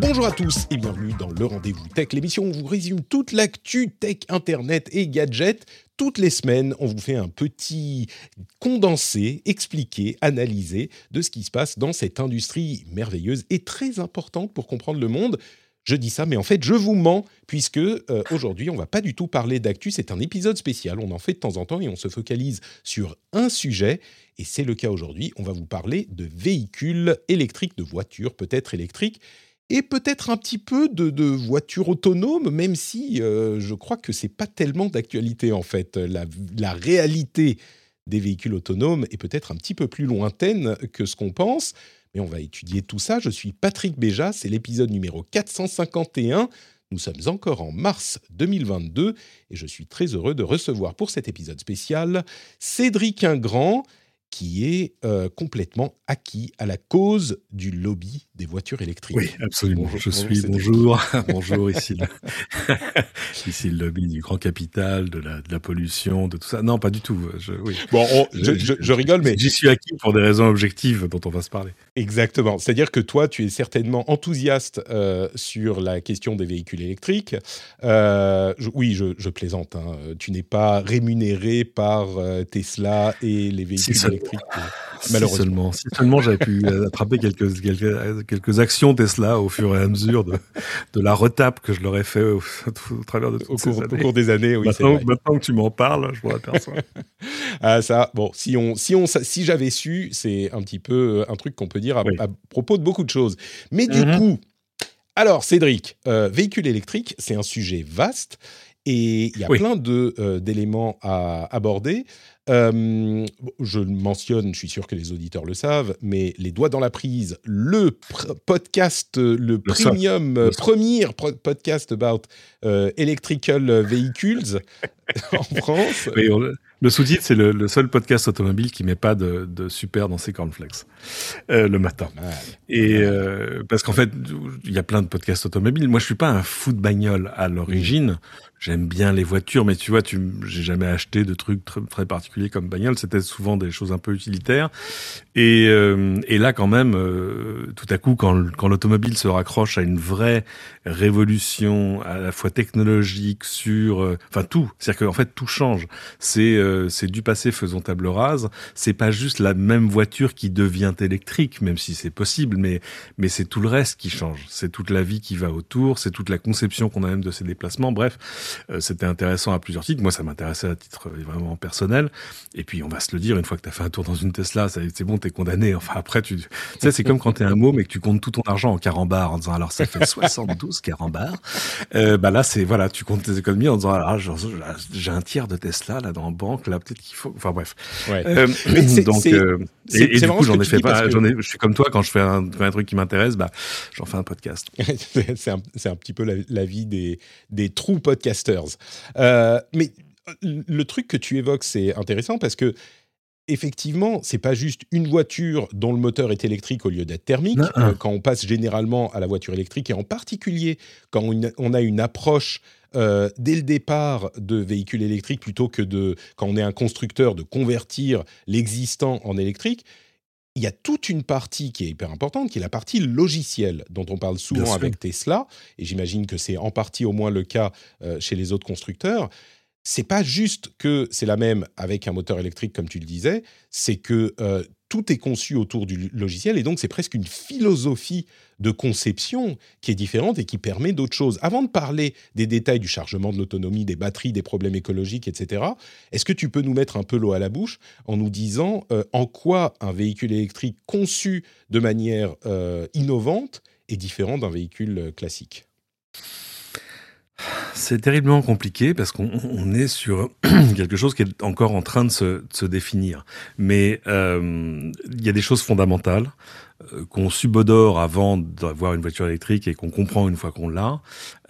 Bonjour à tous et bienvenue dans le Rendez-vous Tech, l'émission où on vous résume toute l'actu tech, internet et gadgets. Toutes les semaines, on vous fait un petit condensé, expliqué, analysé de ce qui se passe dans cette industrie merveilleuse et très importante pour comprendre le monde. Je dis ça, mais en fait, je vous mens, puisque euh, aujourd'hui, on va pas du tout parler d'actu. C'est un épisode spécial. On en fait de temps en temps et on se focalise sur un sujet. Et c'est le cas aujourd'hui. On va vous parler de véhicules électriques, de voitures peut-être électriques, et peut-être un petit peu de, voitures autonomes, même si euh, je crois que c'est pas tellement d'actualité en fait. La réalité des véhicules autonomes est peut-être un petit peu plus lointaine que ce qu'on pense. Mais on va étudier tout ça. Je suis Patrick Béja, c'est l'épisode numéro 451. Nous sommes encore en mars 2022 et je suis très heureux de recevoir pour cet épisode spécial Cédric Ingrand, qui est euh, complètement acquis à la cause du lobby des voitures électriques. Oui, absolument. Bonjour, je suis bonjour, bonjour ici, le, ici le lobby du grand capital, de la, de la pollution, de tout ça. Non, pas du tout. Je, oui. Bon, on, je, je, je, rigole, mais j'y suis acquis pour des raisons objectives dont on va se parler. Exactement. C'est-à-dire que toi, tu es certainement enthousiaste euh, sur la question des véhicules électriques. Euh, oui, je, plaisante. Hein. Tu n'es pas rémunéré par euh, Tesla et les véhicules si électriques. Malheureusement. Si seulement, si seulement j'avais pu attraper quelques, quelques, quelques actions Tesla au fur et à mesure de, de la retape que je leur ai fait au, au travers de toutes au ces cours, années. Au cours des années, oui. Maintenant, maintenant que tu m'en parles, je m'en aperçois. ah, ça, bon, si, on, si, on, si j'avais su, c'est un petit peu un truc qu'on peut dire à, oui. à, propos de beaucoup de choses. Mais du Mhm. mm -hmm. coup, alors Cédric, euh, véhicule électrique, c'est un sujet vaste. Et il y a oui. plein d'éléments euh, à aborder. Euh, je le mentionne, je suis sûr que les auditeurs le savent, mais Les Doigts dans la Prise, le podcast, le, le premium, le premier podcast about electrical vehicles en France. Oui, on, le sous-titre, c'est le, le, seul podcast automobile qui met pas de, de super dans ses cornflakes euh, le matin. Et euh, parce qu'en fait, il y a plein de podcasts automobiles. Moi, je suis pas un fou de bagnole à l'origine. Mmh. J'aime bien les voitures, mais tu vois, tu, j'ai jamais acheté de trucs très, particuliers comme bagnole. C'était souvent des choses un peu utilitaires. Et, euh, et là, quand même, euh, tout à coup, quand, quand l'automobile se raccroche à une vraie révolution, à la fois technologique, sur, euh, enfin tout, c'est-à-dire qu'en fait tout change. C'est euh, c'est du passé, faisons table rase. C'est pas juste la même voiture qui devient électrique, même si c'est possible, mais mais c'est tout le reste qui change. C'est toute la vie qui va autour, c'est toute la conception qu'on a même de ces déplacements. Bref, c'était intéressant à plusieurs titres. Moi, ça m'intéressait à titre vraiment personnel. Et puis, on va se le dire, une fois que tu as fait un tour dans une Tesla, c'est bon, t'es condamné. Enfin, après, tu, tu sais, c'est comme quand t'es un môme et que tu comptes tout ton argent en carambar en disant, alors ça fait 72 carambars. Euh, bah là, c'est, voilà, tu comptes tes économies en disant, alors, j'ai un tiers de Tesla, là, dans la banque, là, peut-être qu'il faut, enfin, bref. Ouais. Euh, donc, euh, et, et du coup, j'en ai fait pas, j'en ai, je suis comme toi, quand je fais un, un truc qui m'intéresse, bah, j'en fais un podcast. c'est un, un, petit peu la, la vie des, des true podcasters. Euh, mais le truc que tu évoques, c'est intéressant parce que effectivement, c'est pas juste une voiture dont le moteur est électrique au lieu d'être thermique. Euh, quand on passe généralement à la voiture électrique et en particulier quand on, on a une approche euh, dès le départ de véhicules électriques plutôt que de quand on est un constructeur de convertir l'existant en électrique. Il y a toute une partie qui est hyper importante, qui est la partie logicielle, dont on parle souvent avec Tesla, et j'imagine que c'est en partie au moins le cas euh, chez les autres constructeurs. C'est pas juste que c'est la même avec un moteur électrique, comme tu le disais, c'est que euh, tout est conçu autour du logiciel et donc c'est presque une philosophie de conception qui est différente et qui permet d'autres choses. Avant de parler des détails du chargement, de l'autonomie, des batteries, des problèmes écologiques, etc., est-ce que tu peux nous mettre un peu l'eau à la bouche en nous disant euh, en quoi un véhicule électrique conçu de manière euh, innovante est différent d'un véhicule euh, classique? C'est terriblement compliqué parce qu'on est sur quelque chose qui est encore en train de se, définir. Mais euh, il y a des choses fondamentales. Euh, qu'on subodore avant d'avoir une voiture électrique et qu'on comprend une fois qu'on l'a,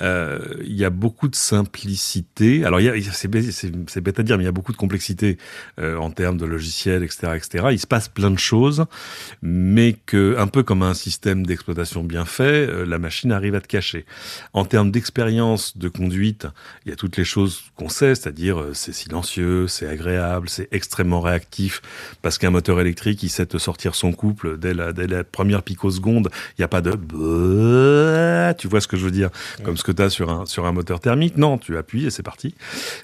euh, il y a beaucoup de simplicité. Alors, c'est bête à dire, mais il y a beaucoup de complexité euh, en termes de logiciels, etc., etc. Il se passe plein de choses, mais que, un peu comme un système d'exploitation bien fait, euh, la machine arrive à te cacher. En termes d'expérience de conduite, il y a toutes les choses qu'on sait, c'est-à-dire c'est silencieux, c'est agréable, c'est extrêmement réactif, parce qu'un moteur électrique, il sait te sortir son couple dès la, dès la première picoseconde, il n'y a pas de tu vois ce que je veux dire, comme ce que tu as sur un sur un moteur thermique. Non, tu appuies et c'est parti.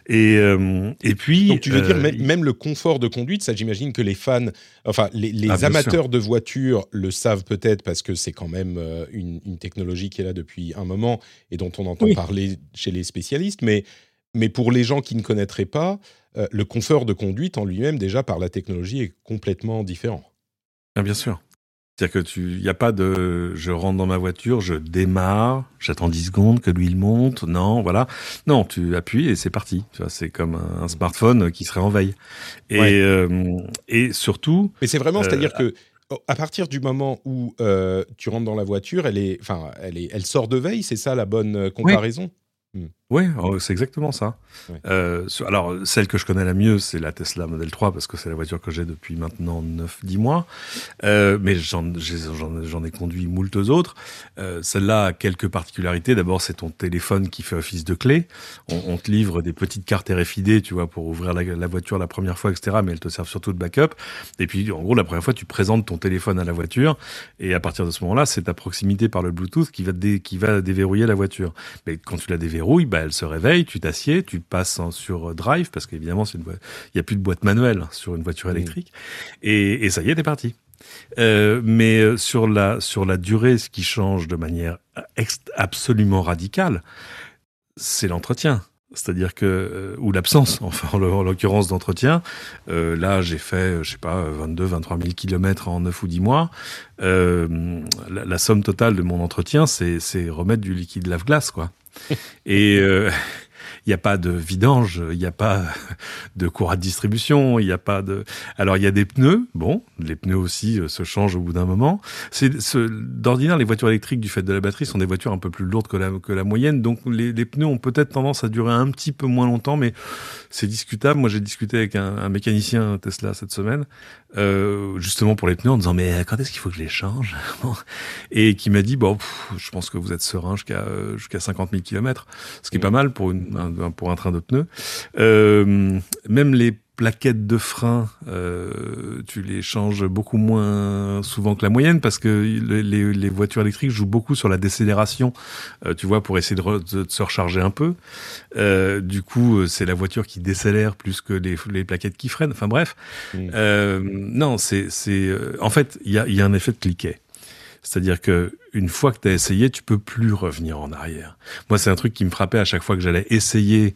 Et euh, et puis donc tu veux dire euh, même, le confort de conduite, ça j'imagine que les fans, enfin les, ah, amateurs de voitures le savent peut-être parce que c'est quand même euh, une, technologie qui est là depuis un moment et dont on entend parler chez les spécialistes, mais mais pour les gens qui ne connaîtraient pas, le confort de conduite en lui-même déjà par la technologie est complètement différent. Ah, bien sûr. C'est-à-dire que tu, y a pas de, je rentre dans ma voiture, je démarre, j'attends 10 secondes que lui il monte, non, voilà. Non, tu appuies et c'est parti. Tu vois, c'est comme un, smartphone qui serait en veille. Et, euh, et surtout. Mais c'est vraiment, c'est-à-dire euh, que, à partir du moment où euh, tu rentres dans la voiture, elle est, enfin, elle est, elle sort de veille, c'est ça la bonne comparaison? Hmm. Oui, oh, c'est exactement ça. Euh, alors, celle que je connais la mieux, c'est la Tesla Model 3, parce que c'est la voiture que j'ai depuis maintenant 9-10 mois. Euh, mais j'en ai conduit moultes autres. Euh, celle-là a quelques particularités. D'abord, c'est ton téléphone qui fait office de clé. On, te livre des petites cartes RFID, tu vois, pour ouvrir la, voiture la première fois, etc. Mais elles te servent surtout de backup. Et puis, en gros, la première fois, tu présentes ton téléphone à la voiture. Et à partir de ce moment-là, c'est ta proximité par le Bluetooth qui va, qui va déverrouiller la voiture. Mais quand tu la déverrouilles, bah, elle se réveille, tu t'assieds, tu passes sur euh, drive, parce qu'évidemment, il n'y a plus de boîte manuelle sur une voiture électrique. Et, ça y est, t'es parti. Euh, mais euh, sur la, sur la durée, ce qui change de manière absolument radicale, c'est l'entretien. C'est-à-dire que, ou l'absence, enfin en l'occurrence d'entretien. là, j'ai fait, je sais pas, 22, 23 000 kilomètres en 9 ou 10 mois. la, la, somme totale de mon entretien, c'est remettre du liquide lave-glace, quoi. Et euh, il n'y a pas de vidange, il n'y a pas de courroie de distribution, il n'y a pas de. Alors il y a des pneus, bon, les pneus aussi euh, se changent au bout d'un moment. C'est ce... d'ordinaire les voitures électriques du fait de la batterie sont des voitures un peu plus lourdes que la, que la moyenne, donc les, les pneus ont peut-être tendance à durer un petit peu moins longtemps, mais c'est discutable. Moi j'ai discuté avec un, un, mécanicien Tesla cette semaine, euh, justement pour les pneus, en disant mais quand est-ce qu'il faut que je les change? Et qui m'a dit bon, je pense que vous êtes serein jusqu'à jusqu'à 50 000 km, ce qui est pas mal pour une, un, pour un train de pneus. Euh, même les plaquettes de frein, euh, tu les changes beaucoup moins souvent que la moyenne parce que les, voitures électriques jouent beaucoup sur la décélération, euh, tu vois, pour essayer de, se recharger un peu. du coup, c'est la voiture qui décélère plus que les, plaquettes qui freinent. Enfin bref, non, c'est c'est en fait il y a, y a un effet de cliquet. C'est-à-dire que une fois que tu as essayé, tu peux plus revenir en arrière. Moi, c'est un truc qui me frappait à chaque fois que j'allais essayer,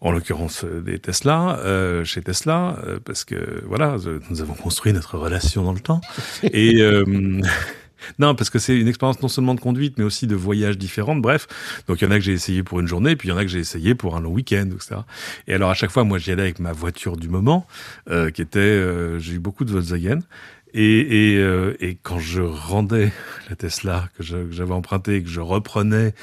en l'occurrence euh, des Tesla, euh, chez Tesla, euh, parce que voilà, nous avons construit notre relation dans le temps. Et Non, parce que c'est une expérience non seulement de conduite, mais aussi de voyages différentes. Bref, donc il y en a que j'ai essayé pour une journée, puis il y en a que j'ai essayé pour un long week-end, etc. Et alors à chaque fois, moi, j'y allais avec ma voiture du moment, qui était, j'ai eu beaucoup de Volkswagen, et, et, euh, et, quand je rendais la Tesla que j'avais empruntée, que je reprenais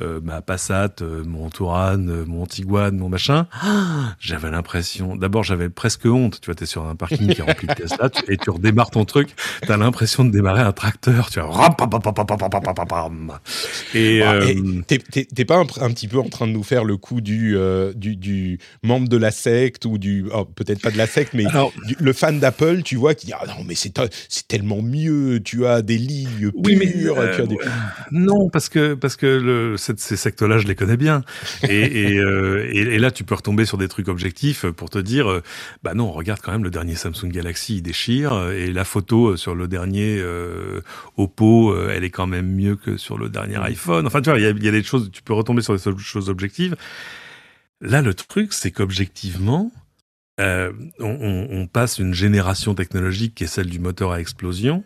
euh, ma Passat, euh, mon Touran, mon Tiguan, mon machin, j'avais l'impression. D'abord, j'avais presque honte. Tu vois, t'es sur un parking qui est rempli de Tesla et tu redémarres ton truc. T'as l'impression de démarrer un tracteur. Tu vois, et t'es pas un, petit peu en train de nous faire le coup du du, du membre de la secte ou du oh, peut-être pas de la secte, mais le fan d'Apple, tu vois, qui dit ah non mais c'est c'est tellement mieux. Tu as des lignes oui, pures. Mais, tu as des... Non, parce que parce que le, ces sectes-là, je les connais bien. Et, et, et, et, là, tu peux retomber sur des trucs objectifs pour te dire, bah non, regarde quand même le dernier Samsung Galaxy, il déchire, et la photo sur le dernier euh, Oppo, elle est quand même mieux que sur le dernier mm. iPhone. Enfin, tu vois, il y a, y a des choses, tu peux retomber sur des choses objectives. Là, le truc, c'est qu'objectivement, euh, on, on, passe une génération technologique qui est celle du moteur à explosion,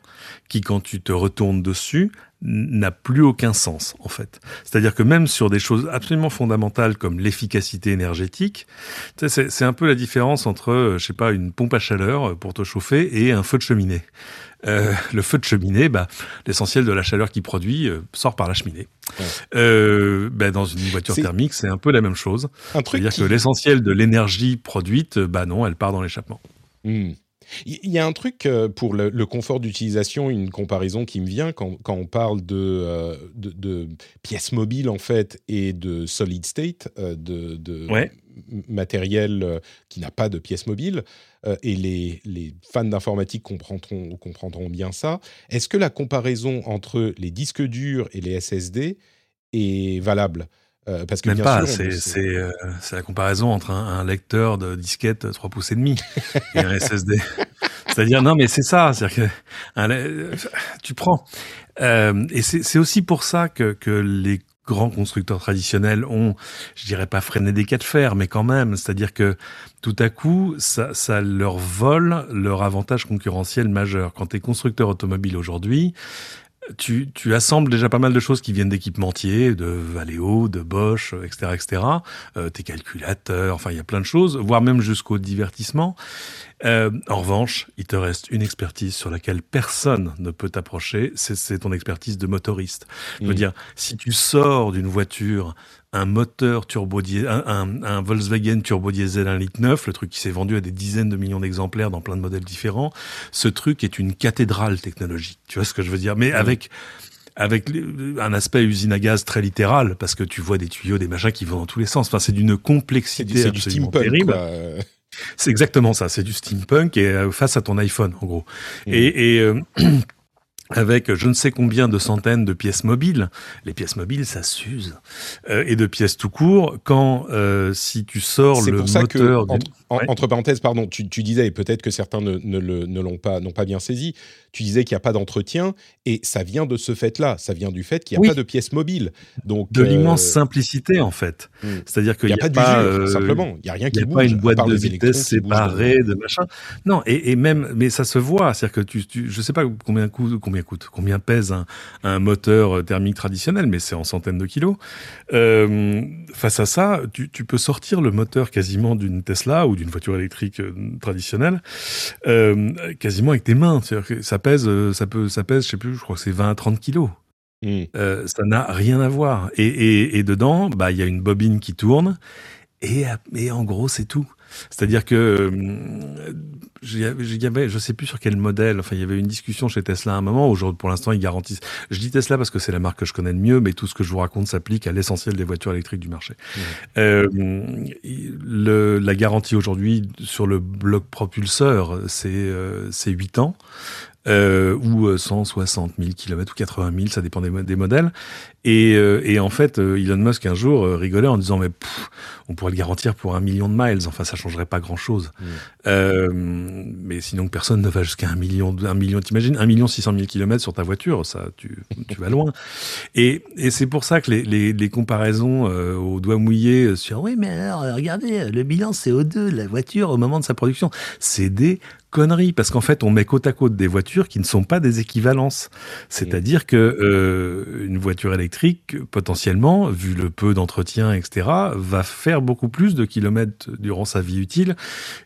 qui, quand tu te retournes dessus, n'a plus aucun sens en fait. C'est-à-dire que même sur des choses absolument fondamentales comme l'efficacité énergétique, c'est un peu la différence entre, euh, je sais pas, une pompe à chaleur pour te chauffer et un feu de cheminée. Euh, le feu de cheminée, bah, l'essentiel de la chaleur qu'il produit euh, sort par la cheminée. Euh, bah, dans une voiture thermique, c'est un peu la même chose. C'est-à-dire que l'essentiel de l'énergie produite, bah non, elle part dans l'échappement. Hmm. Il y a un truc pour le, confort d'utilisation, une comparaison qui me vient quand, quand on parle de, de, pièces mobiles en fait et de solid state, de, de matériel qui n'a pas de pièces mobiles. Euh, et les, les fans d'informatique comprendront, comprendront bien ça. Est-ce que la comparaison entre les disques durs et les SSD est valable? Euh, parce que Même pas, euh, c'est la comparaison entre un, lecteur de disquette 3 pouces et demi et un SSD. C'est-à-dire, non, mais c'est ça, c'est-à-dire que tu prends. et c'est aussi pour ça que, que les grands constructeurs traditionnels ont, je dirais pas freiné des cas de fer, mais quand même, c'est-à-dire que tout à coup, ça, ça leur vole leur avantage concurrentiel majeur. Quand tu es constructeur automobile aujourd'hui, tu, tu, assembles déjà pas mal de choses qui viennent d'équipementiers, de Valeo, de Bosch, etc., etc. Euh, tes calculateurs, enfin il y a plein de choses, voire même jusqu'au divertissement. Euh, en revanche, il te reste une expertise sur laquelle personne ne peut t'approcher, c'est ton expertise de motoriste. Je veux mm. dire, si tu sors d'une voiture un moteur turbo un, un, Volkswagen turbo diesel 1 litre 9, le truc qui s'est vendu à des dizaines de millions d'exemplaires dans plein de modèles différents, ce truc est une cathédrale technologique. Tu vois ce que je veux dire? Mais avec avec un aspect usine à gaz très littéral, parce que tu vois des tuyaux, des machins qui vont dans tous les sens. Enfin, c'est d'une complexité c'est du steampunk, terrible. C'est exactement ça, c'est du steampunk et euh, face à ton iPhone en gros. Mmh. Et, et euh, avec je ne sais combien de centaines de pièces mobiles. Les pièces mobiles, ça s'use. Euh, et de pièces tout court, quand euh, si tu sors le ça entre, parenthèses, pardon, tu, tu disais, et peut-être que certains ne, ne, ne l'ont pas, pas bien saisi, tu disais qu'il n'y a pas d'entretien, et ça vient de ce fait-là, ça vient du fait qu'il n'y a pas de pièces mobiles. Donc, de l'immense euh, simplicité, en fait. Hmm. C'est-à-dire qu'il n'y a, a, pas, euh, simplement, il n'y a rien qui bouge. Il n'y a pas une boîte de vitesse séparée de machin. Non, et, et, même, mais ça se voit, c'est-à-dire que tu, tu, je sais pas combien coûte, combien coûte, combien pèse un, un moteur thermique traditionnel, mais c'est en centaines de kilos. Euh, face à ça, tu, tu, peux sortir le moteur quasiment d'une Tesla ou d'une voiture électrique euh, traditionnelle, euh, quasiment avec tes mains. C'est-à-dire que ça pèse, euh, ça peut, ça pèse, je sais plus, je crois que c'est 20 à 30 kilos. Mmh. Euh, ça n'a rien à voir. Et, et, et dedans, bah, il y a une bobine qui tourne. Et, et en gros, c'est tout. C'est-à-dire que euh, y avait, je sais plus sur quel modèle. Enfin, il y avait une discussion chez Tesla à un moment. Aujourd'hui, pour l'instant, ils garantissent. Je dis Tesla parce que c'est la marque que je connais le mieux, mais tout ce que je vous raconte s'applique à l'essentiel des voitures électriques du marché. Mmh. Euh, le, la garantie aujourd'hui sur le bloc propulseur, c'est euh, c'est 8 ans euh, ou 160 000 km ou 80 000, ça dépend des, des modèles. Et, euh, et, en fait, euh, Elon Musk un jour euh, rigolait en disant mais on pourrait le garantir pour un million de miles. Enfin, ça changerait pas grand chose. Mmh. Euh, mais sinon, personne ne va jusqu'à un million, un million. T'imagines un million six cent mille kilomètres sur ta voiture, ça, tu, tu vas loin. Et, et c'est pour ça que les, les, les comparaisons euh, au doigt mouillé sur oui, mais alors regardez, le bilan CO2 de la voiture au moment de sa production, c'est des parce qu'en fait on met côte à côte des voitures qui ne sont pas des équivalences. C'est-à-dire que euh, une voiture électrique potentiellement, vu le peu d'entretien, etc., va faire beaucoup plus de kilomètres durant sa vie utile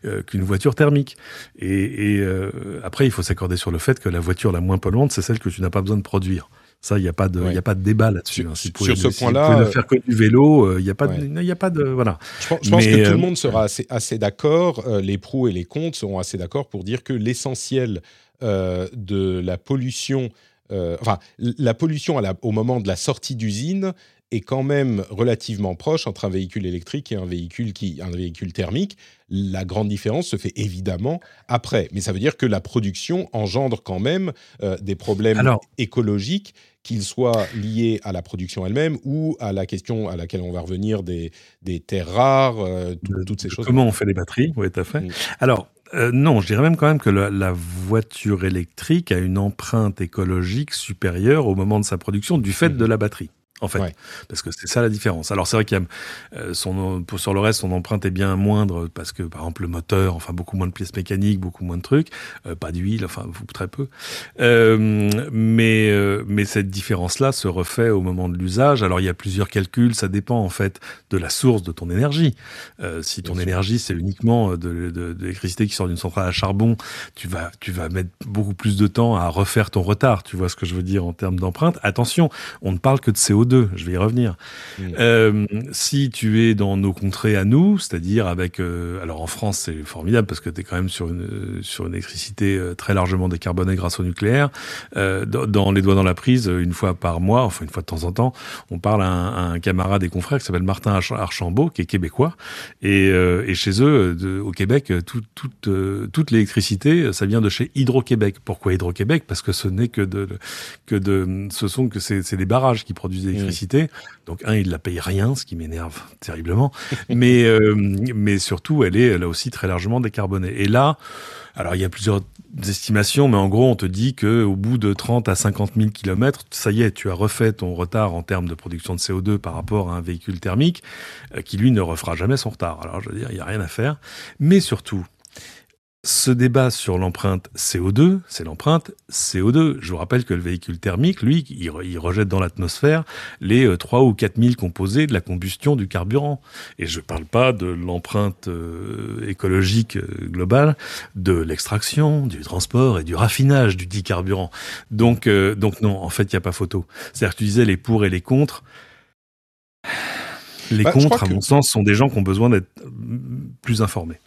euh, qu'une voiture thermique. Et, et euh, après il faut s'accorder sur le fait que la voiture la moins polluante c'est celle que tu n'as pas besoin de produire. Ça, il n'y a pas de, y a pas de débat là-dessus. Sur, hein. ce point-là, ne faire que du vélo, euh, il n'y a pas, y a pas de, voilà. Je, pense, que tout le euh, monde sera assez, assez d'accord. Euh, les pros et les contre seront assez d'accord pour dire que l'essentiel de la pollution, enfin, la pollution à la, au moment de la sortie d'usine est quand même relativement proche entre un véhicule électrique et un véhicule, qui, un véhicule thermique. La grande différence se fait évidemment après, mais ça veut dire que la production engendre quand même euh, des problèmes écologiques, qu'ils soient liés à la production elle-même ou à la question à laquelle on va revenir des, des terres rares, euh, toutes ces choses. Comment on fait les batteries Oui, tout à fait. Mm. Alors, euh, non, je dirais même quand même que la, voiture électrique a une empreinte écologique supérieure au moment de sa production du fait mm. de la batterie en fait, parce que c'est ça la différence. Alors c'est vrai qu'il y a euh, son sur le reste son empreinte est bien moindre parce que par exemple le moteur, enfin beaucoup moins de pièces mécaniques, beaucoup moins de trucs, euh, pas d'huile, enfin très peu. Euh, mais euh, mais cette différence là se refait au moment de l'usage. Alors il y a plusieurs calculs, ça dépend en fait de la source de ton énergie. Si ton énergie c'est uniquement de, de, de l'électricité qui sort d'une centrale à charbon, tu vas tu vas mettre beaucoup plus de temps à refaire ton retard. Tu vois ce que je veux dire en termes d'empreinte? Attention, on ne parle que de CO2 je vais y revenir. Euh, si tu es dans nos contrées à nous, c'est-à-dire avec... Euh, alors en France, c'est formidable parce que tu es quand même sur une, sur une électricité euh, très largement décarbonée grâce au nucléaire. dans, les doigts dans la prise, une fois par mois, enfin une fois de temps en temps, on parle à un, camarade et confrère qui s'appelle Martin Archambault, qui est québécois. Et, et chez eux, au Québec, tout, toute l'électricité, ça vient de chez Hydro-Québec. Pourquoi Hydro-Québec? Parce que ce n'est que de, que de... Ce sont que c'est des barrages qui produisent Donc un, il la paye rien, ce qui m'énerve terriblement. mais euh, mais surtout, elle est là aussi très largement décarbonée. Et là, alors il y a plusieurs estimations, mais en gros, on te dit que au bout de 30 à 50 000 kilomètres, ça y est, tu as refait ton retard en termes de production de CO2 par rapport à un véhicule thermique, euh, qui lui ne refera jamais son retard. Alors je veux dire, il y a rien à faire. Mais surtout, ce débat sur l'empreinte CO2, c'est l'empreinte CO2. Je vous rappelle que le véhicule thermique, lui, il, rejette dans l'atmosphère les 3 euh, ou 4 000 composés de la combustion du carburant. Et je ne parle pas de l'empreinte euh, écologique euh, globale de l'extraction, du transport et du raffinage du dit carburant. Donc, donc non, en fait, il n'y a pas photo. C'est-à-dire que tu disais les pour et les contre. Les bah, contre, à mon sens, sont des gens qui ont besoin d'être plus informés.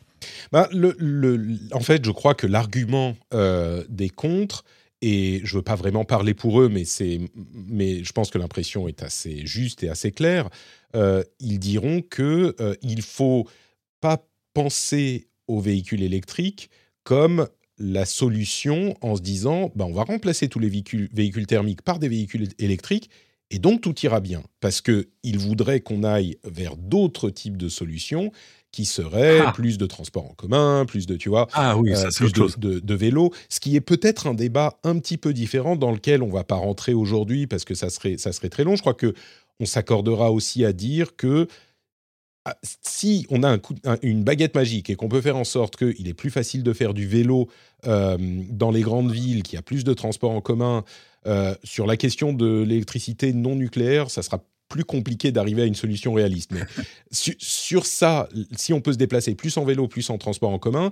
Le, en fait, je crois que l'argument euh, des contre, et je veux pas vraiment parler pour eux, mais, mais je pense que l'impression est assez juste et assez claire, euh, ils diront que euh, il faut pas penser aux véhicules électriques comme la solution en se disant bah, on va remplacer tous les véhicules, véhicules thermiques par des véhicules électriques et donc tout ira bien. Parce qu'ils voudraient qu'on aille vers d'autres types de solutions qui serait ah. plus de transports en commun, plus de, tu vois, ah oui, ça, euh, plus de, de, vélos, ce qui est peut-être un débat un petit peu différent dans lequel on va pas rentrer aujourd'hui parce que ça serait, ça serait très long. Je crois que on s'accordera aussi à dire que ah, si on a un coup, une baguette magique et qu'on peut faire en sorte qu'il est plus facile de faire du vélo euh, dans les grandes villes, qu'il y a plus de transports en commun, euh, sur la question de l'électricité non nucléaire, ça sera plus compliqué d'arriver à une solution réaliste. Mais sur ça, si on peut se déplacer plus en vélo, plus en transport en commun,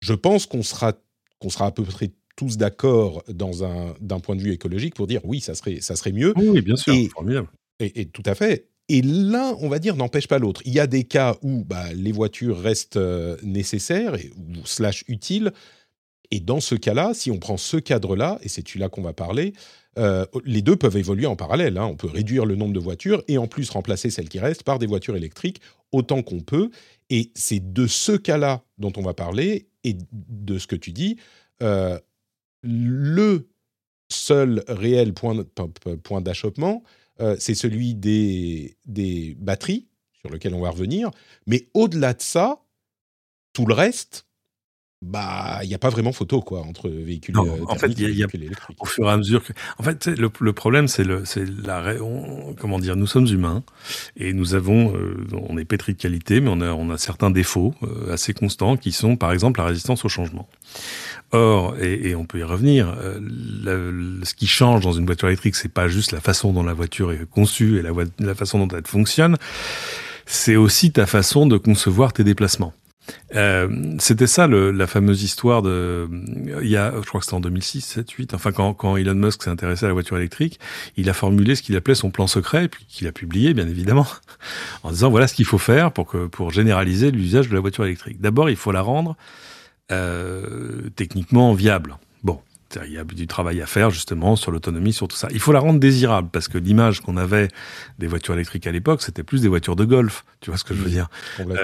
je pense qu'on sera, qu'on sera à peu près tous d'accord dans un d'un point de vue écologique pour dire oui, ça serait ça serait mieux. Oui, bien sûr, et, formidable. Et, tout à fait. Et l'un, on va dire, n'empêche pas l'autre. Il y a des cas où bah, les voitures restent euh, nécessaires et, ou slash utiles. Et dans ce cas-là, si on prend ce cadre-là, et c'est celui-là qu'on va parler, euh, les deux peuvent évoluer en parallèle. Hein. On peut réduire le nombre de voitures et en plus remplacer celles qui restent par des voitures électriques autant qu'on peut. Et c'est de ce cas-là dont on va parler et de ce que tu dis. Euh, le seul réel point, d'achoppement, euh, c'est celui des, des batteries, sur lequel on va revenir. Mais au-delà de ça, tout le reste, bah, il n'y a pas vraiment photo quoi entre véhicules non, euh, en fait, y a, y a, Au fur et à mesure que, en fait, le, le problème c'est le, c'est la, comment dire, nous sommes humains et nous avons, euh, on est pétri de qualité, mais on a, on a certains défauts euh, assez constants qui sont, par exemple, la résistance au changement. Or, et, et on peut y revenir, ce qui change dans une voiture électrique, c'est pas juste la façon dont la voiture est conçue et la, la façon dont elle fonctionne, c'est aussi ta façon de concevoir tes déplacements. Euh, c'était ça le, la fameuse histoire de il y a je crois que c'était en 2006 7 8 enfin quand, quand Elon Musk s'est intéressé à la voiture électrique il a formulé ce qu'il appelait son plan secret puis qu'il a publié bien évidemment en disant voilà ce qu'il faut faire pour que pour généraliser l'usage de la voiture électrique. D'abord il faut la rendre euh, techniquement viable Il y a du travail à faire justement sur l'autonomie, sur tout ça. Il faut la rendre désirable parce que l'image qu'on avait des voitures électriques à l'époque, c'était plus des voitures de golf. Tu vois ce que je veux dire?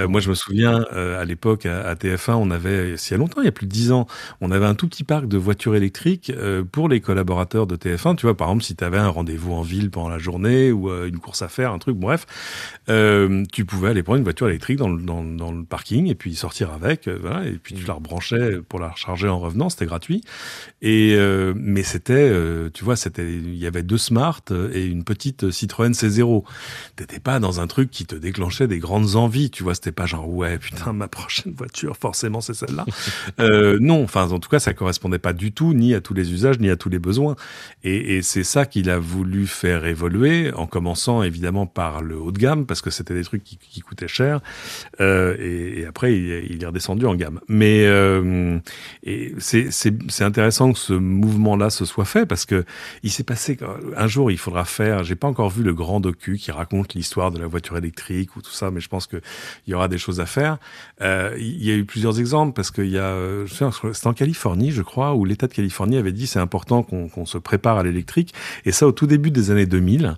euh, Moi, je me souviens euh, à l'époque à, TF1, on avait, il y a longtemps, il y a plus de dix ans, on avait un tout petit parc de voitures électriques euh, pour les collaborateurs de TF1. Tu vois, par exemple, si tu avais un rendez-vous en ville pendant la journée ou une course à faire, un truc, bref, tu pouvais aller prendre une voiture électrique dans le, dans, dans le parking et puis sortir avec, voilà, et puis tu la rebranchais pour la recharger en revenant, c'était gratuit. Et euh, mais c'était, euh, tu vois, c'était, il y avait deux Smart et une petite Citroën C0. T'étais pas dans un truc qui te déclenchait des grandes envies, tu vois. C'était pas genre ouais putain ma prochaine voiture forcément c'est celle-là. euh, non, enfin en tout cas ça correspondait pas du tout ni à tous les usages ni à tous les besoins. Et, et c'est ça qu'il a voulu faire évoluer en commençant évidemment par le haut de gamme parce que c'était des trucs qui, qui coûtaient cher. Et, et, après il, il, est redescendu en gamme. Mais et c'est intéressant que ce mouvement-là se soit fait parce que il s'est passé un jour il faudra faire. J'ai pas encore vu le grand docu qui raconte l'histoire de la voiture électrique ou tout ça, mais je pense que il y aura des choses à faire. Euh, il y a eu plusieurs exemples parce qu'il y a, c'est en Californie, je crois, où l'État de Californie avait dit c'est important qu'on se prépare à l'électrique et ça au tout début des années 2000.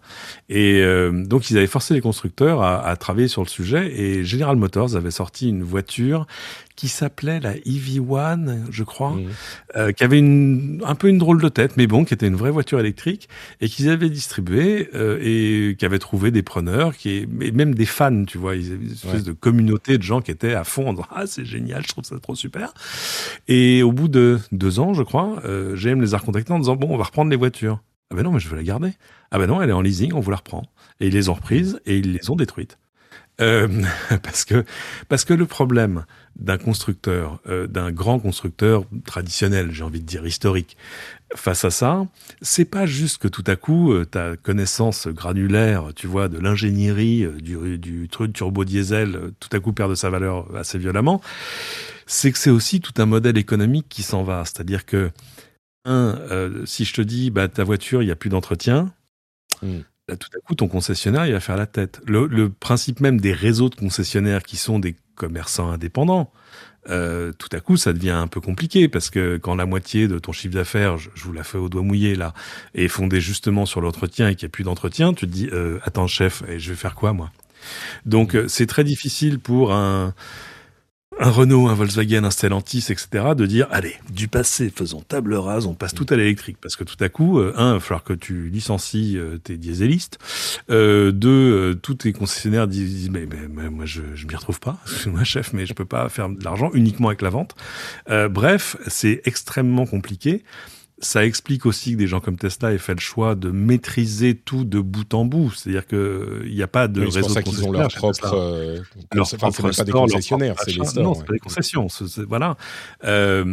Et euh, donc ils avaient forcé les constructeurs à, à travailler sur le sujet et General Motors avait sorti une voiture qui s'appelait la EV1, je crois, mmh. euh, qui avait une, un peu une drôle de tête, mais bon, qui était une vraie voiture électrique et qu'ils avaient distribué euh, et qui avaient trouvé des preneurs, qui et même des fans, tu vois, ils avaient une espèce de communauté de gens qui étaient à fond en disant ah c'est génial, je trouve ça trop super. Et au bout de deux ans, je crois, euh, GM les a recontactés en disant bon, on va reprendre les voitures. Ah ben non, mais je veux la garder. Ah ben non, elle est en leasing, on vous la reprend. Et ils les ont reprises et ils les ont détruites. Euh, parce que parce que le problème d'un constructeur, euh, d'un grand constructeur traditionnel, j'ai envie de dire historique, face à ça, c'est pas juste que tout à coup euh, ta connaissance granulaire, tu vois, de l'ingénierie du, du truc turbo diesel, tout à coup perd de sa valeur assez violemment. C'est que c'est aussi tout un modèle économique qui s'en va. C'est-à-dire que un, si je te dis, bah ta voiture, il y a plus d'entretien. Tout à coup, ton concessionnaire, il va faire la tête. Le, principe même des réseaux de concessionnaires qui sont des commerçants indépendants, euh, tout à coup, ça devient un peu compliqué parce que quand la moitié de ton chiffre d'affaires, je, vous la fais au doigt mouillé là, est fondée justement sur l'entretien et qu'il n'y a plus d'entretien, tu te dis, euh, attends chef, et je vais faire quoi moi? Donc mmh. euh, c'est très difficile pour un un Renault, un Volkswagen, un Stellantis, etc., de dire, allez, du passé, faisons table rase, on passe tout à l'électrique. Parce que tout à coup, euh, un, il va falloir que tu licencies euh, tes dieselistes. Euh, deux, euh, tous tes concessionnaires disent, mais, mais, moi, je je m'y retrouve pas. Excuse-moi, chef, mais je peux pas faire de l'argent uniquement avec la vente. bref, c'est extrêmement compliqué ça explique aussi que des gens comme Tesla aient fait le choix de maîtriser tout de bout en bout. C'est-à-dire qu'il n'y a pas de réseau de qu'ils ont leur propre, euh, leur propre pas des concessionnaires, c'est des stores. Non, c'est pas des concessions. voilà. Euh,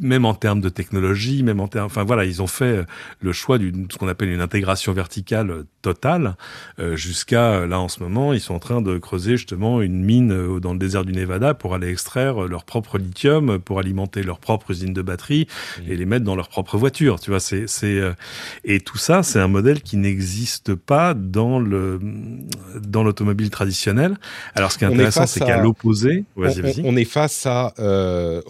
même en termes de technologie, même en termes, enfin voilà, ils ont fait le choix d'une ce qu'on appelle une intégration verticale totale. Euh, Jusqu'à là en ce moment, ils sont en train de creuser justement une mine euh, dans le désert du Nevada pour aller extraire leur propre lithium, pour alimenter leur propre usine de batterie mmh. et les mettre dans leur propre voiture, tu vois. C'est, c'est euh, et tout ça, c'est un modèle qui n'existe pas dans le dans l'automobile traditionnelle. Alors, ce qui est intéressant, c'est qu'à l'opposé, on, on, est face à, euh,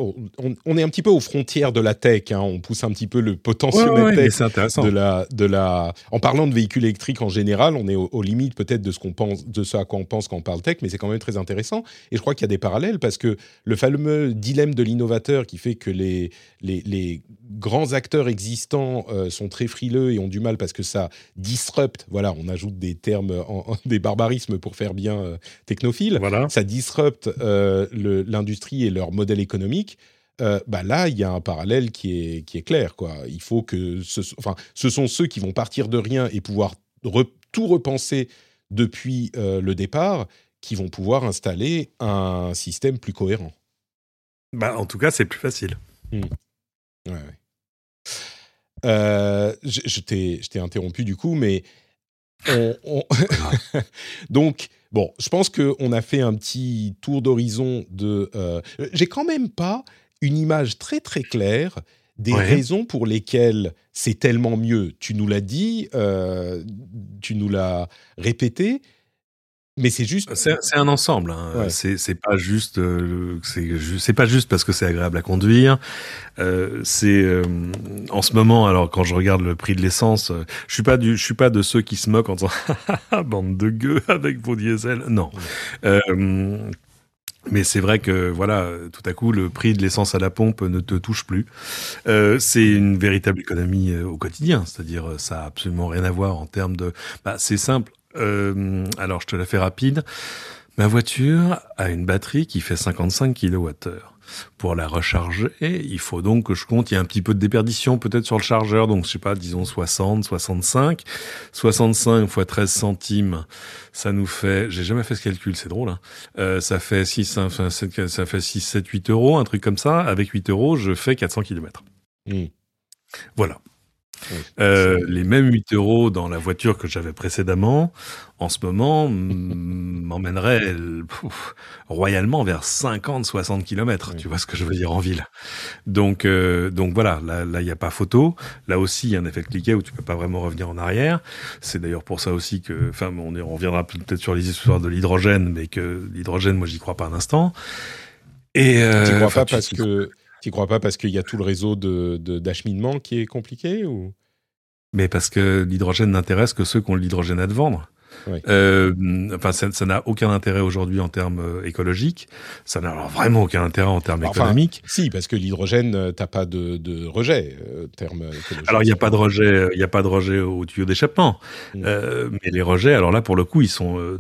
on, est un petit peu aux frontières de la tech. Hein. On pousse un petit peu le potentiel tech de la de la. En parlant de véhicules électriques en général, on est aux, limites peut-être de ce qu'on pense, de ce à quoi on pense quand on parle tech, mais c'est quand même très intéressant. Et je crois qu'il y a des parallèles parce que le fameux dilemme de l'innovateur qui fait que les les, les grands acteurs existants euh, sont très frileux et ont du mal parce que ça disrupte. Voilà, on ajoute des termes, en, des barbarismes pour faire bien euh, technophile. Voilà. Ça disrupte euh, l'industrie et leur modèle économique. bah là, il y a un parallèle qui est, qui est clair. Quoi. Il faut que ce, enfin, ce sont ceux qui vont partir de rien et pouvoir tout repenser depuis le départ qui vont pouvoir installer un système plus cohérent. Bah, en tout cas, c'est plus facile. Mmh. Ouais, ouais. Euh, je, t'ai interrompu du coup, mais donc bon, je pense qu'on a fait un petit tour d'horizon de. Euh, j'ai quand même pas une image très très claire des raisons pour lesquelles c'est tellement mieux. Tu nous l'as dit, euh, tu nous l'as répété. Mais c'est juste. C'est un ensemble. Hein. C'est pas juste. Euh, c'est pas juste parce que c'est agréable à conduire. Euh, c'est euh, en ce moment. Alors quand je regarde le prix de l'essence, je suis pas du. Je suis pas de ceux qui se moquent en disant bande de gueux avec vos diesels. Non. mais c'est vrai que voilà, tout à coup, le prix de l'essence à la pompe ne te touche plus. c'est une véritable économie au quotidien, c'est-à-dire ça a absolument rien à voir en termes de. Bah, c'est simple. Euh, alors, je te la fais rapide. Ma voiture a une batterie qui fait 55 kWh. Pour la recharger, il faut donc que je compte, il y a un petit peu de déperdition peut-être sur le chargeur, donc je sais pas, disons 60, 65. 65 fois 13 centimes, ça nous fait, j'ai jamais fait ce calcul, c'est drôle, hein. euh, ça fait 6, enfin, ça fait 6, 7, 8 euros, un truc comme ça. Avec 8 euros, je fais 400 km. Mmh. Voilà. Euh, les mêmes 8 euros dans la voiture que j'avais précédemment, en ce moment, m'emmèneraient royalement vers 50-60 km. Tu vois ce que je veux dire en ville. Donc, euh, donc voilà, là, il n'y a pas photo. Là aussi, il y a un effet cliquet où tu peux pas vraiment revenir en arrière. C'est d'ailleurs pour ça aussi que, enfin, on, on reviendra peut-être sur les histoires de l'hydrogène, mais que l'hydrogène, moi, j'y crois pas un instant. Et euh, tu crois pas parce que tu crois pas parce qu'il y a tout le réseau de, d'acheminement qui est compliqué ou? Mais parce que l'hydrogène n'intéresse que ceux qui ont l'hydrogène à te vendre. Euh, enfin, ça n'a aucun intérêt aujourd'hui en termes euh, écologiques. Ça n'a vraiment aucun intérêt en termes économiques. Si, parce que l'hydrogène, t'as pas de, de rejet euh, termes écologiques. Alors, il n'y a pas de rejet, il y a pas de rejet au tuyau d'échappement. Mm. Euh, mais les rejets, alors là, pour le coup, ils sont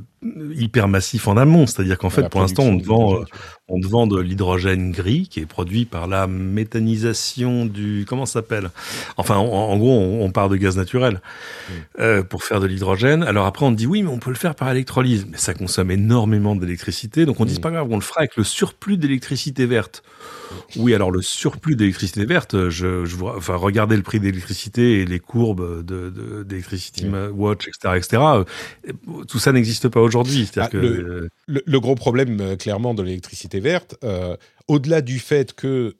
hyper massifs en amont. C'est-à-dire qu'en fait, pour l'instant, on vend, on te vend de l'hydrogène gris qui est produit par la méthanisation du comment ça s'appelle? Enfin, en, gros, on, part de gaz naturel mm. euh, pour faire de l'hydrogène. Alors après, on dit oui, mais on peut le faire par électrolyse, mais ça consomme énormément d'électricité. Donc on dit c'est mm. pas grave, on le fera avec le surplus d'électricité verte. Oui, alors le surplus d'électricité verte, je, je enfin, regardez le prix d'électricité et les courbes de, d'électricité watch, etc., etc. Tout ça n'existe pas aujourd'hui. Ah, que le, le, gros problème, euh, clairement, de l'électricité verte, euh, au-delà du fait que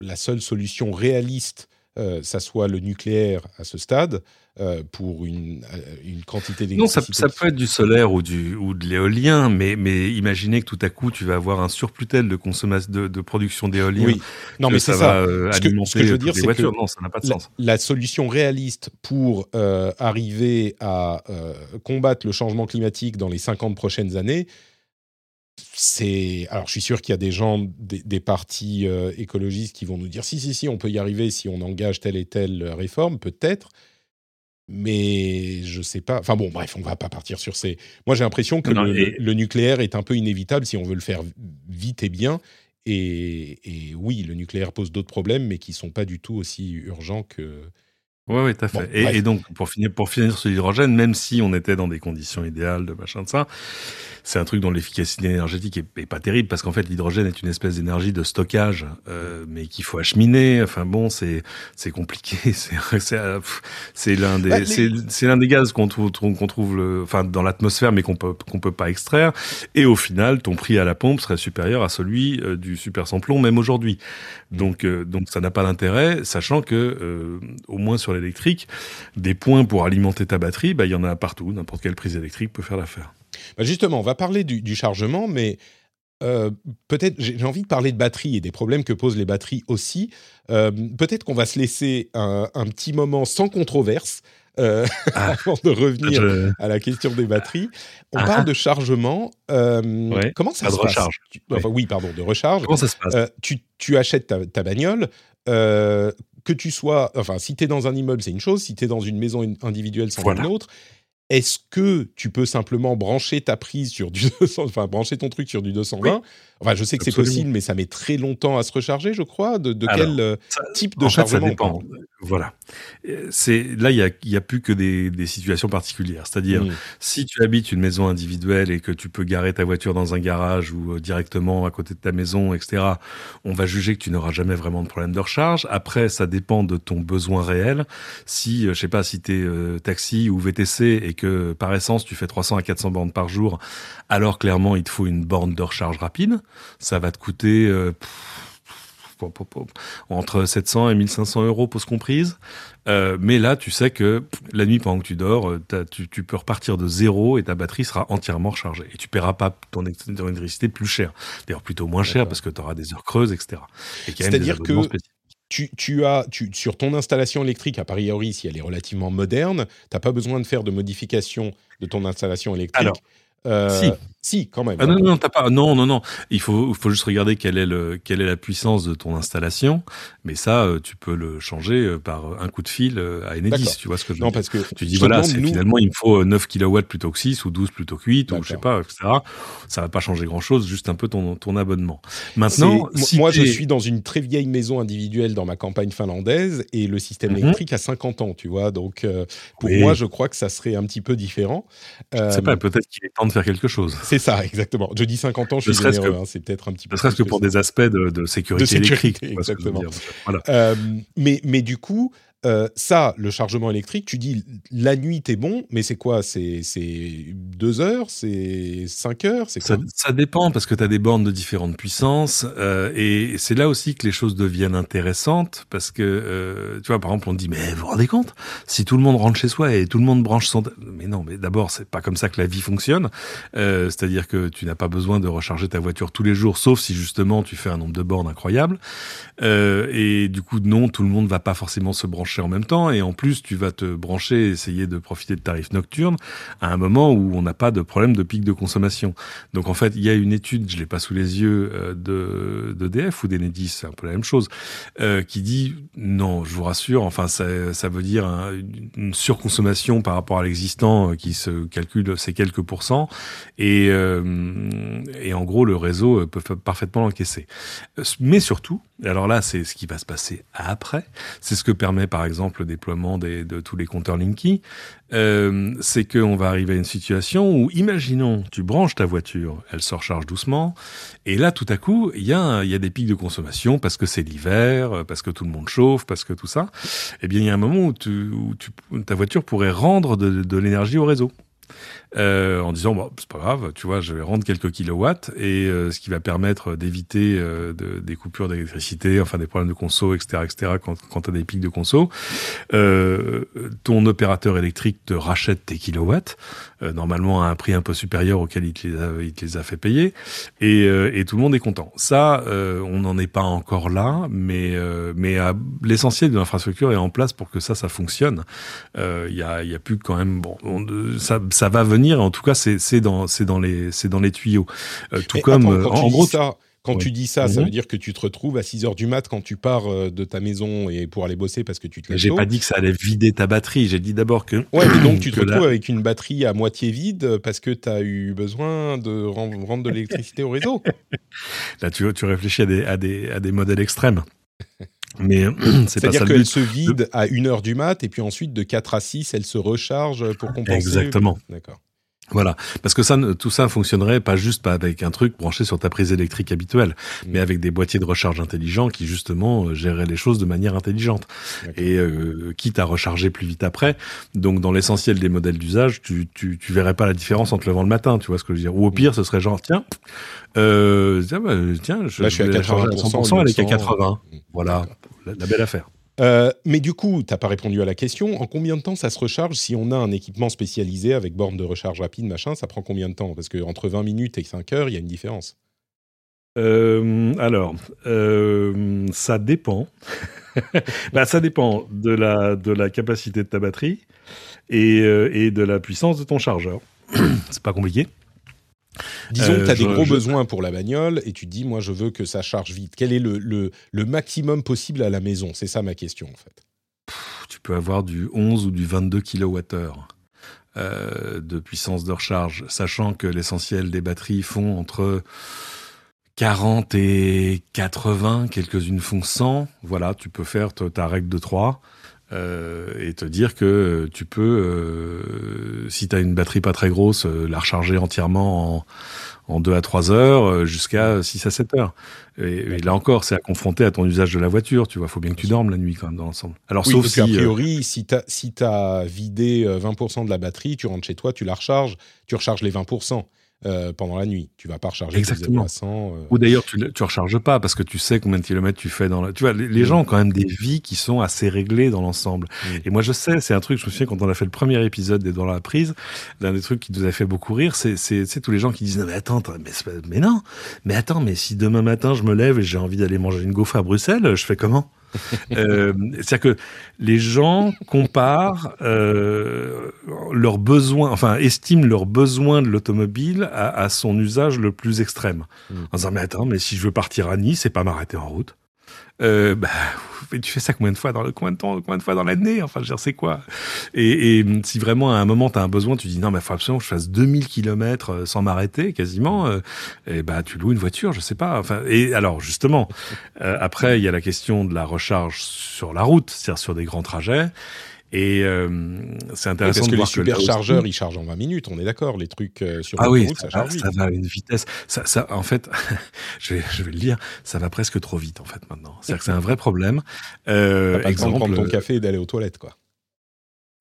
la seule solution réaliste, euh, ça soit le nucléaire à ce stade, euh, pour une, une quantité d'électricité. Non, ça, ça, peut être du solaire ou, du, ou de l'éolien, mais, mais imaginez que tout à coup, tu vas avoir un surplus tel de, consommation, de, de production d'éolien. Oui, non, mais c'est ça. Va, euh, ce, que, ce, que, je veux dire, c'est que non, ça n'a pas de la, sens. La solution réaliste pour euh, arriver à euh, combattre le changement climatique dans les 50 prochaines années, c'est alors je suis sûr qu'il y a des gens des, des partis euh, écologistes qui vont nous dire si si si on peut y arriver si on engage telle et telle réforme peut-être mais je sais pas. Enfin bon, bref, on va pas partir sur ces. Moi, j'ai l'impression que le, nucléaire est un peu inévitable si on veut le faire vite et bien. Et, et oui, le nucléaire pose d'autres problèmes, mais qui sont pas du tout aussi urgents que. Oui, oui, tout à fait. et, et, donc, pour finir, pour finir sur l'hydrogène, même si on était dans des conditions idéales de machin de ça, c'est un truc dont l'efficacité énergétique est, pas terrible parce qu'en fait l'hydrogène est une espèce d'énergie de stockage, euh, mais qu'il faut acheminer. Enfin bon, c'est c'est compliqué. C'est c'est l'un des bah, c'est l'un des gaz qu'on trouve qu'on trouve le, enfin dans l'atmosphère, mais qu'on peut qu'on peut pas extraire. Et au final, ton prix à la pompe serait supérieur à celui euh, du super samplon même aujourd'hui. Donc euh, donc ça n'a pas d'intérêt, sachant que euh, au moins sur l'électrique, des points pour alimenter ta batterie, bah il y en a partout. N'importe quelle prise électrique peut faire l'affaire. Bah, justement, on va parler du, chargement, mais euh, peut-être j'ai envie de parler de batterie et des problèmes que posent les batteries aussi. Euh, peut-être qu'on va se laisser un, petit moment sans controverse. Euh, ah. avant de revenir à la question des batteries, on ah. parle de chargement. Comment ça se passe? Oui, pardon, de recharge. Comment ça se passe? Tu, achètes ta, bagnole, que tu sois, enfin, si tu es dans un immeuble, c'est une chose, si tu es dans une maison individuelle, c'est une autre. Est-ce que tu peux simplement brancher ta prise sur du 200, enfin brancher ton truc sur du 220 Enfin, je sais que c'est possible, mais ça met très longtemps à se recharger, je crois. De, quel euh, type de chargement ça dépend. Voilà. Euh, c'est là, il y a, plus que des, situations particulières. C'est-à-dire, mmh. si tu habites une maison individuelle et que tu peux garer ta voiture dans un garage ou euh, directement à côté de ta maison, etc., on va juger que tu n'auras jamais vraiment de problème de recharge. Après, ça dépend de ton besoin réel. Si, je sais pas, si tu es taxi ou VTC et que par essence tu fais 300 à 400 bornes par jour, alors clairement il te faut une borne de recharge rapide ça va te coûter entre 700 et 1500 euros pause comprise. Euh, mais là, tu sais que la nuit pendant que tu dors, euh, tu, tu, peux repartir de zéro et ta batterie sera entièrement rechargée. Et tu paieras pas ton, électricité plus cher. D'ailleurs, plutôt moins cher parce que tu auras des heures creuses, etc. C'est-à-dire que tu, tu, as, sur ton installation électrique, à priori, si elle est relativement moderne, tu n'as pas besoin de faire de modification de ton installation électrique. Si. Si, quand même. Ah non, non, pas. Non, non, non. Il faut, faut juste regarder quelle est le, quelle est la puissance de ton installation. Mais ça, euh, tu peux le changer euh, par un coup de fil à Enedis. Tu vois ce que je veux non, dire parce que tu dis voilà, c'est finalement il me faut 9 kW plutôt que 6 ou 12 plutôt que 8 ou je sais pas, etc. Ça va pas changer grand chose, juste un peu ton, ton abonnement. Maintenant, moi, je suis dans une très vieille maison individuelle dans ma campagne finlandaise et le système mhm. électrique a 50 ans, tu vois. Donc, pour moi, je crois que ça serait un petit peu différent. Je sais pas, peut-être qu'il est temps de faire quelque chose. C'est ça, exactement. Je dis 50 ans, je suis généreux, hein, c'est peut-être un petit peu. Ne serait-ce que pour des aspects de, de sécurité, de sécurité électrique. Exactement. Voilà. Euh, mais, mais du coup, euh, ça, le chargement électrique, tu dis la nuit, t'es bon, mais c'est quoi? C'est deux heures? C'est cinq heures? C'est ça, ça, dépend parce que tu as des bornes de différentes puissances euh, et c'est là aussi que les choses deviennent intéressantes parce que, euh, tu vois, par exemple, on dit, mais vous vous rendez compte? Si tout le monde rentre chez soi et tout le monde branche son... Mais non, mais d'abord, c'est pas comme ça que la vie fonctionne. C'est-à-dire que tu n'as pas besoin de recharger ta voiture tous les jours, sauf si justement tu fais un nombre de bornes incroyable. Et du coup, non, tout le monde va pas forcément se brancher en même temps et en plus tu vas te brancher, essayer de profiter de tarifs nocturnes à un moment où on n'a pas de problème de pic de consommation. Donc en fait, il y a une étude, je l'ai pas sous les yeux, euh, de d'EDF ou d'Enedis, c'est un peu la même chose, euh, qui dit non, je vous rassure, enfin ça, veut dire une surconsommation par rapport à l'existant euh, qui se calcule ces quelques pourcents et et en gros le réseau peut parfaitement l'encaisser. Mais surtout, alors là c'est ce qui va se passer après, c'est ce que permet par exemple le déploiement de tous les compteurs Linky, euh, c'est qu'on va arriver à une situation où, imaginons, tu branches ta voiture, elle se recharge doucement, et là, tout à coup, il y, a, des pics de consommation parce que c'est l'hiver, parce que tout le monde chauffe, parce que tout ça. Eh bien, il y a un moment où, ta voiture pourrait rendre de l'énergie au réseau. Euh, en disant bon c'est pas grave, tu vois, je vais rendre quelques kilowatts et euh, ce qui va permettre d'éviter euh, de, des coupures d'électricité, enfin des problèmes de conso, etc., etc. Quand, quand tu as des pics de conso, ton opérateur électrique te rachète tes kilowatts normalement à un prix un peu supérieur auquel il te les a, il te les a fait payer et, et tout le monde est content. Ça, on n'en est pas encore là, mais mais l'essentiel de l'infrastructure est en place pour que ça, ça fonctionne. Il y a, y a plus quand même bon, ça, ça va venir en tout cas, c'est dans, dans, les, dans les tuyaux. Euh, tout comme, euh, en, gros, ça, quand tu dis ça, ça mhm. veut dire que tu te retrouves à 6 heures du mat quand tu pars euh, de ta maison et pour aller bosser parce que tu te lèves J'ai pas dit que ça allait vider ta batterie. J'ai dit d'abord que. Ouais, mais donc tu te retrouves avec une batterie à moitié vide parce que tu as eu besoin de rendre de l'électricité au réseau. Là, tu, tu réfléchis à des, à des, à des modèles extrêmes. Mais c'est C'est-à-dire qu'elle se vide à 1 heure du mat et puis ensuite de 4 à 6, elle se recharge pour compenser. Exactement. D'accord. Voilà, parce que ça, tout ça fonctionnerait pas juste pas avec un truc branché sur ta prise électrique habituelle, mm. mais avec des boîtiers de recharge intelligents qui justement euh, géraient les choses de manière intelligente et euh, quitte à recharger plus vite après. Donc dans l'essentiel des modèles d'usage, tu, tu tu verrais pas la différence entre le levant le matin, tu vois ce que je veux dire. Ou au pire, ce serait genre tiens, euh, tiens, bah, tiens, je, Là, je suis à 80%, elle est qu'à 80. Voilà, la belle affaire. Euh, mais du coup, tu n'as pas répondu à la question. En combien de temps ça se recharge si on a un équipement spécialisé avec borne de recharge rapide, machin Ça prend combien de temps? Parce qu'entre 20 minutes et 5 heures, il y a une différence. Euh, alors, euh, ça dépend. bah, ça dépend de la, de la capacité de ta batterie et, et de la puissance de ton chargeur. C'est pas compliqué. Disons que tu as des gros besoins pour la bagnole et tu te dis, moi, je veux que ça charge vite. Quel est le, le, maximum possible à la maison? C'est ça ma question, en fait. tu peux avoir du 11 ou du 22 kWh euh, de puissance de recharge, sachant que l'essentiel des batteries font entre 40 et 80, quelques-unes font 100. Voilà, tu peux faire ta règle de 3. Euh, et te dire que tu peux, euh, si tu as une batterie pas très grosse, euh, la recharger entièrement en, en 2 à 3 heures jusqu'à 6 à 7 heures. Et, là encore, c'est à confronter à ton usage de la voiture, tu vois. faut bien que tu dormes la nuit quand même dans l'ensemble. Alors, sauf si. A priori, si tu as, si as vidé 20% de la batterie, tu rentres chez toi, tu la recharges, tu recharges les 20%. Euh, pendant la nuit. Tu vas pas recharger Exactement. à 100. euh. Ou d'ailleurs, tu, tu recharges pas parce que tu sais combien de kilomètres tu fais dans la. Tu vois, les, les Mm. gens ont quand même des vies qui sont assez réglées dans l'ensemble. Mm. Et moi, je sais, c'est un truc. Je me souviens quand on a fait le premier épisode des Dans la prise, l'un des trucs qui nous a fait beaucoup rire, c'est c'est c'est tous les gens qui disent non mais attends, mais mais non, mais attends, mais si demain matin je me lève et j'ai envie d'aller manger une gaufre à Bruxelles, je fais comment? euh, C'est-à-dire que les gens comparent euh, leurs besoins, enfin estiment leurs besoins de l'automobile à, à son usage le plus extrême. Mm. En disant mais attends, mais si je veux partir à Nice, c'est pas m'arrêter en route. Euh, bah, tu fais ça combien de fois dans le combien de temps, combien de fois dans l'année? Enfin, je veux dire, c'est quoi? Et, et si vraiment à un moment tu as un besoin, tu dis non, mais faut absolument que je fasse 2000 kilomètres sans m'arrêter quasiment. euh, et bah, tu loues une voiture, je sais pas. Enfin, et alors justement, euh, après il y a la question de la recharge sur la route, c'est-à-dire sur des grands trajets. Et euh, c'est Oui, intéressant parce que de les voir aussi- superchargeurs, ils chargent en 20 minutes, on est d'accord. Les trucs euh, sur ah oui, l'autoroute, ça, ça, charge ça va à une vitesse. Ça, ça, en fait, je vais, je vais le dire, ça va presque trop vite en fait maintenant. C'est-à-dire que c'est un vrai problème. Euh, pas le temps de exemple, prendre ton café et d'aller aux toilettes, quoi.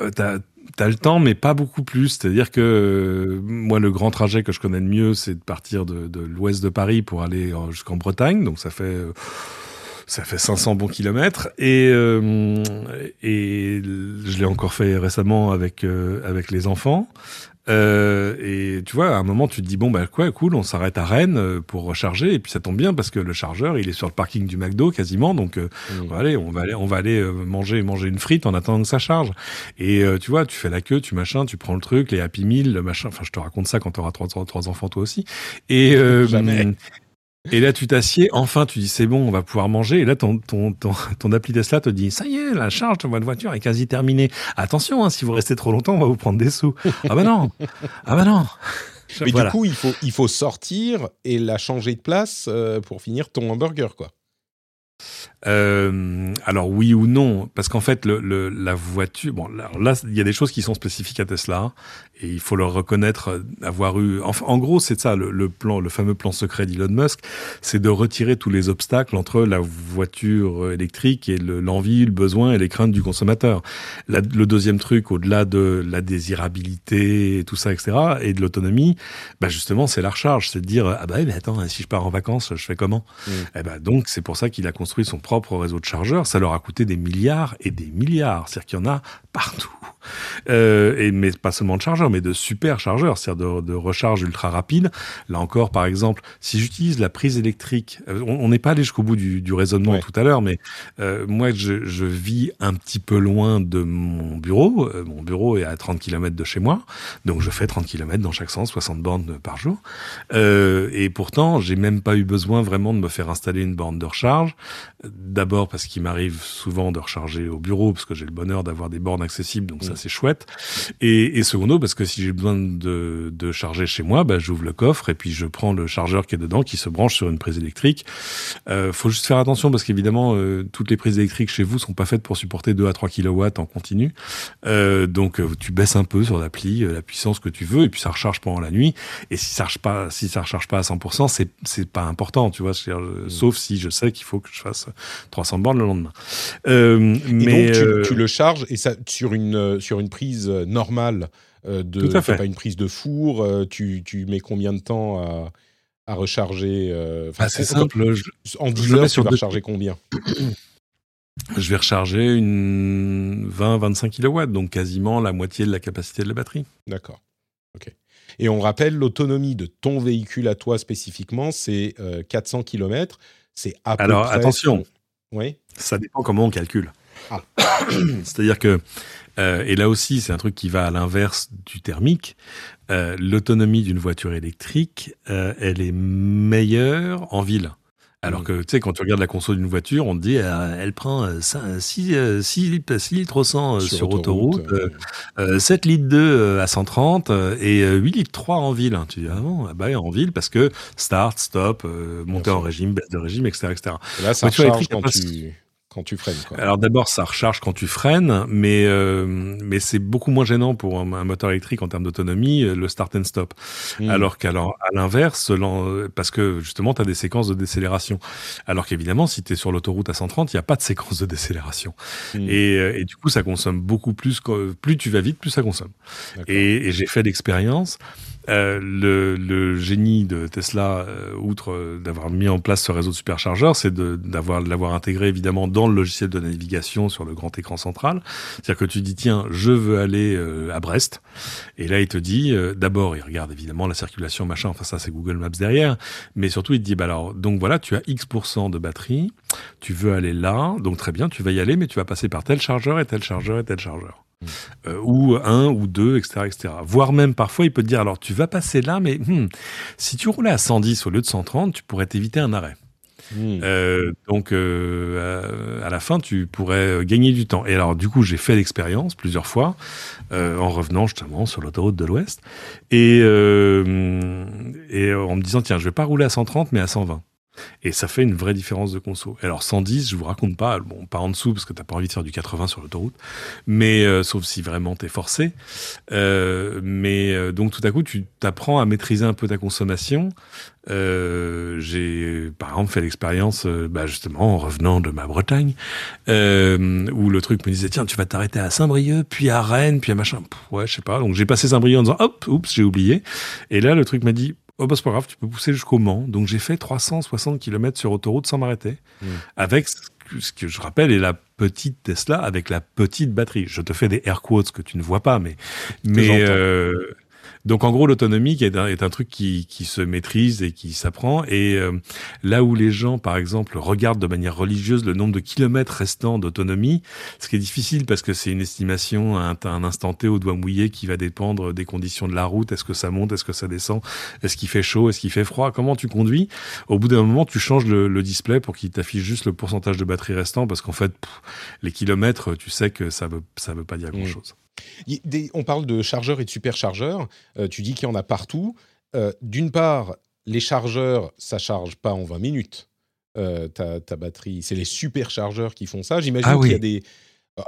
euh, t'as as le temps, mais pas beaucoup plus. C'est-à-dire que euh, moi, le grand trajet que je connais le mieux, c'est de partir de, de l'ouest de Paris pour aller en- jusqu'en Bretagne. Donc ça fait euh, ça fait 500 bons kilomètres et euh, et je l'ai encore fait récemment avec euh, avec les enfants. Euh, et tu vois, à un moment, tu te dis bon bah quoi, cool, on s'arrête à Rennes euh, pour recharger et puis ça tombe bien parce que le chargeur, il est sur le parking du McDo quasiment, donc euh, Mm. on va aller, on va aller, on va aller manger manger une frite en attendant que ça charge. Et euh, tu vois, tu fais la queue, tu machin, tu prends le truc, les Happy Meal, le machin. Enfin, je te raconte ça quand tu auras trois, trois, trois enfants toi aussi. Et euh, Jamais. Et là, tu t'assieds, enfin, tu dis c'est bon, on va pouvoir manger. Et là, ton, ton, ton, ton appli Tesla te dit ça y est, la charge de votre voiture est quasi terminée. Attention, hein, si vous restez trop longtemps, on va vous prendre des sous. ah bah non, ah bah non. Mais Voilà. du coup, il faut, il faut sortir et la changer de place euh, pour finir ton hamburger, quoi. Euh, alors oui ou non, parce qu'en fait le, le- la voiture, bon là, là, il y a des choses qui sont spécifiques à Tesla et il faut leur reconnaître euh, avoir eu. Enfin, en gros, c'est ça le, le plan, le fameux plan secret d'Elon Musk, c'est de retirer tous les obstacles entre la voiture électrique et le- l'envie, le, besoin et les craintes du consommateur. La- le deuxième truc, au-delà de la désirabilité et tout ça, etc., et de l'autonomie, bah justement, c'est la recharge, c'est de dire ah bah mais attends, si je pars en vacances, je fais comment? Mm. eh ben donc c'est pour ça qu'il a construit son propre réseau de chargeurs. Ça leur a coûté des milliards et des milliards. C'est-à-dire qu'il y en a partout. Euh, et mais pas seulement de chargeurs, mais de super chargeurs, c'est-à-dire de, de recharge ultra rapide. Là encore, par exemple, si j'utilise la prise électrique, euh, on n'est pas allé jusqu'au bout du, du raisonnement Ouais. tout à l'heure, mais euh, moi je, je vis un petit peu loin de mon bureau. Euh, mon bureau est à 30 km de chez moi, donc je fais 30 km dans chaque sens, 60 bornes par jour. Euh, et pourtant, j'ai même pas eu besoin vraiment de me faire installer une borne de recharge. D'abord parce qu'il m'arrive souvent de recharger au bureau, parce que j'ai le bonheur d'avoir des bornes accessibles, donc ça Mm. c'est chouette. Et, et secondo, parce que si j'ai besoin de, de charger chez moi, bah, j'ouvre le coffre et puis je prends le chargeur qui est dedans, qui se branche sur une prise électrique. Euh, faut juste faire attention parce qu'évidemment, euh, toutes les prises électriques chez vous sont pas faites pour supporter 2 à 3 kilowatts en continu. Euh, donc euh, tu baisses un peu sur l'appli la puissance que tu veux et puis ça recharge pendant la nuit. Et si ça recharge pas, si ça recharge pas à 100%, c'est c'est pas important, tu vois. Euh, Sauf si je sais qu'il faut que je fasse 300 bornes le lendemain. Euh, Et mais donc, tu, tu le charges et ça, sur, une, sur une prise normale, euh, de, Tout à c'est fait. pas une prise de four, euh, tu, tu mets combien de temps à, à recharger euh, bah, c'est simple. Je, En je 10 le mets heures, tu vas deux- recharger combien? Je vais recharger une 20-25 kilowatts, donc quasiment la moitié de la capacité de la batterie. D'accord. Ok. Et on rappelle, l'autonomie de ton véhicule à toi spécifiquement, c'est euh, 400 km. C'est à peu Alors, près attention. ton- Oui. Ça dépend comment on calcule. Ah. C'est-à-dire que, euh, et là aussi, c'est un truc qui va à l'inverse du thermique. euh, L'autonomie d'une voiture électrique, euh, elle est meilleure en ville. Alors Mm. que, tu sais, quand tu regardes la console d'une voiture, on te dit, euh, elle prend 6, litres au 100 euh, sur, autoroute, euh, euh, 7 litres 2 euh, à 130 euh, et euh, 8 litres 3 en ville. Tu dis, ah bon, ah bah, en ville parce que start, stop, euh, montée en régime, baisse de régime, etc. etc. et là, ça recharge quand tu, quand tu freines. Quoi. Alors d'abord, ça recharge quand tu freines, mais euh, mais c'est beaucoup moins gênant pour un, un moteur électrique en termes d'autonomie, euh, le start and stop. Mm. Alors qu'alors à l'inverse, parce que justement, tu as des séquences de décélération. Alors qu'évidemment, si tu es sur l'autoroute à 130, il n'y a pas de séquence de décélération. Mm. Et, euh, et du coup, ça consomme beaucoup plus. que- Plus tu vas vite, plus ça consomme. Et j'ai fait l'expérience. Euh, le, le, génie de Tesla, euh, outre d'avoir mis en place ce réseau de superchargeurs, c'est d'avoir l'avoir intégré évidemment dans le logiciel de navigation sur le grand écran central. C'est-à-dire que tu dis tiens, je veux aller à Brest, et là il te dit d'abord il regarde évidemment la circulation machin, enfin ça c'est Google Maps derrière, mais surtout il te dit bah alors donc voilà tu as X de batterie, tu veux aller là, donc très bien tu vas y aller, mais tu vas passer par tel chargeur et tel chargeur et tel chargeur. Euh, ou un ou deux, etc., etc. Voire même parfois, il peut te dire alors tu vas passer là, mais hmm, si tu roulais à 110 au lieu de 130, tu pourrais t'éviter un arrêt. Hmm. Euh, donc euh, à la fin, tu pourrais gagner du temps. Et alors du coup, j'ai fait l'expérience plusieurs fois en revenant justement sur l'autoroute de l'Ouest et et en me disant tiens, je vais pas rouler à 130 mais à 120. Et ça fait une vraie différence de conso. Alors 110, je vous raconte pas, bon, pas en dessous parce que t'as pas envie de faire du 80 sur l'autoroute, mais euh, sauf si vraiment t'es forcé. Euh, mais euh, donc tout à coup, tu t'apprends à maîtriser un peu ta consommation. Euh, j'ai par exemple fait l'expérience, bah, justement en revenant de ma Bretagne, où le truc me disait tiens, tu vas t'arrêter à Saint-Brieuc, puis à Rennes, puis à machin. ouais, je sais pas. Donc j'ai passé Saint-Brieuc en disant hop, oups, j'ai oublié. Et là, le truc m'a dit Oh bah c'est pas grave, tu peux pousser jusqu'au Mans. Donc j'ai fait 360 km sur autoroute sans m'arrêter. Hmm. Avec ce que je rappelle est la petite Tesla avec la petite batterie. Je te fais des air quotes que tu ne vois pas, mais mais euh, donc en gros, l'autonomie est un, est un truc qui, qui, se maîtrise et qui s'apprend. Et euh, là où les gens, par exemple, regardent de manière religieuse le nombre de kilomètres restants d'autonomie, ce qui est difficile parce que c'est une estimation à un, instant T au doigt mouillé qui va dépendre des conditions de la route. Est-ce que ça monte? Est-ce que ça descend? Est-ce qu'il fait chaud? Est-ce qu'il fait froid? Comment tu conduis? Au bout d'un moment, tu changes le, le display pour qu'il t'affiche juste le pourcentage de batterie restant parce qu'en fait, les kilomètres, tu sais que ça veut, ça veut pas dire mmh. On parle de chargeurs et de superchargeurs. Euh, tu dis qu'il y en a partout. Euh, d'une part, les chargeurs, ça charge pas en 20 minutes. Euh, ta, batterie, c'est les superchargeurs qui font ça. J'imagine ah qu'il y a des.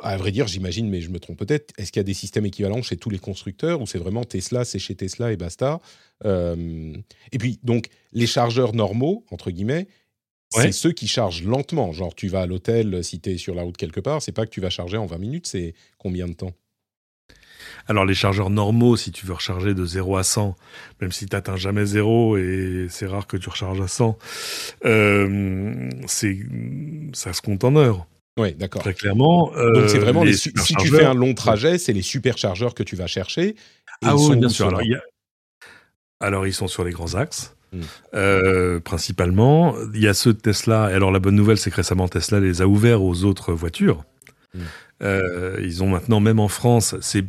À vrai dire, j'imagine, mais je me trompe peut-être. Est-ce qu'il y a des systèmes équivalents chez tous les constructeurs ou c'est vraiment Tesla, c'est chez Tesla et basta? Et puis, donc, les chargeurs normaux, entre guillemets, c'est ceux qui chargent lentement. Genre, tu vas à l'hôtel si tu es sur la route quelque part, c'est pas que tu vas charger en 20 minutes, c'est combien de temps? Alors les chargeurs normaux, si tu veux recharger de 0 à 100, même si tu n'atteins jamais 0 et c'est rare que tu recharges à 100, euh, ça se compte en heures. Oui, d'accord. Très clairement. Donc c'est vraiment si tu fais un long trajet, c'est les superchargeurs que tu vas chercher. ah oui, bien sûr. Alors, ils sont sur les grands axes. Hmm. Euh, principalement, il y a ceux de Tesla. Et alors la bonne nouvelle, c'est que récemment Tesla les a ouverts aux autres voitures. Hmm. Euh, ils ont maintenant, même en France, c'est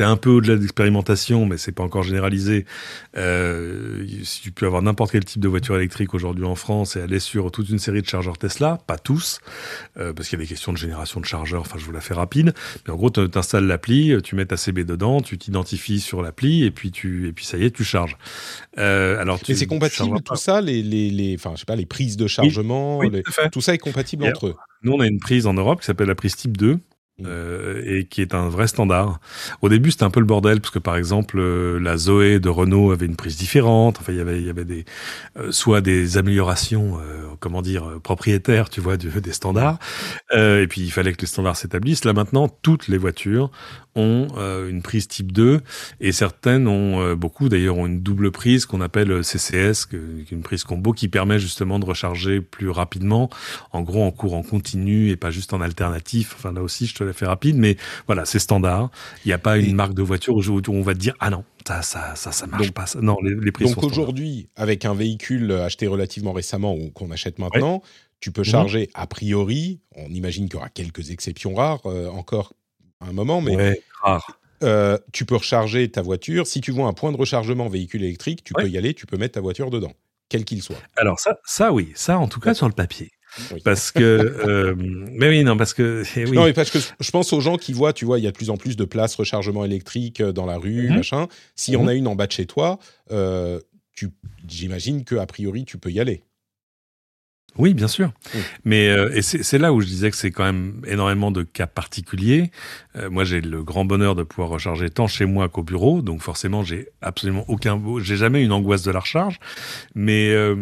un peu au-delà de l'expérimentation, mais c'est pas encore généralisé. Euh, si tu peux avoir n'importe quel type de voiture électrique aujourd'hui en France et aller sur toute une série de chargeurs Tesla, pas tous, euh, parce qu'il y a des questions de génération de chargeurs. Enfin, je vous la fais rapide, mais en gros, tu installes l'appli, tu mets ta CB dedans, tu t'identifies sur l'appli et puis tu et puis ça y est, tu charges. Euh, alors, tu, c'est compatible tout ça, les les les, enfin, je sais pas, les prises de chargement, tout ça est compatible entre eux. Nous, on a une prise en Europe qui s'appelle la prise type 2, Mm. Euh, et qui est un vrai standard. Au début, c'était un peu le bordel parce que par exemple, euh, la Zoé de Renault avait une prise différente. Enfin, il y avait, il y avait des, euh, soit des améliorations, comment dire, propriétaires, tu vois, des standards. et puis, il fallait que les standards s'établissent. Là, maintenant, toutes les voitures ont une prise type 2 et certaines ont beaucoup d'ailleurs ont une double prise qu'on appelle CCS, une prise combo qui permet justement de recharger plus rapidement, en gros en cours en continu et pas juste en alternatif. Enfin là aussi, je te fait rapide, mais voilà, c'est standard. Il n'y a pas une marque de voiture où on va te dire ah non, ça, ça, ça, ça marche pas. Non, les, les prix Donc aujourd'hui, avec un véhicule acheté relativement récemment ou qu'on achète maintenant, tu peux mhm. charger a priori. On imagine qu'il y aura quelques exceptions rares euh, encore un moment, mais euh, tu peux recharger ta voiture. Si tu vois un point de rechargement véhicule électrique, tu peux y aller, tu peux mettre ta voiture dedans, quel qu'il soit. Alors ça, ça oui, ça en tout cas sur le papier. Parce que, euh, mais oui, non, parce que, eh oui. Non, mais parce que je pense aux gens qui voient, tu vois, il y a de plus en plus de places rechargement électrique euh, dans la rue, mhm. machin. S'il y en mhm. a une en bas de chez toi, euh, j'imagine que a priori tu peux y aller. Oui, bien sûr. Mais euh, et c'est là où je disais que c'est quand même énormément de cas particuliers. Euh, moi, j'ai le grand bonheur de pouvoir recharger tant chez moi qu'au bureau, donc forcément, j'ai absolument aucun, j'ai jamais une angoisse de la recharge. Mais euh,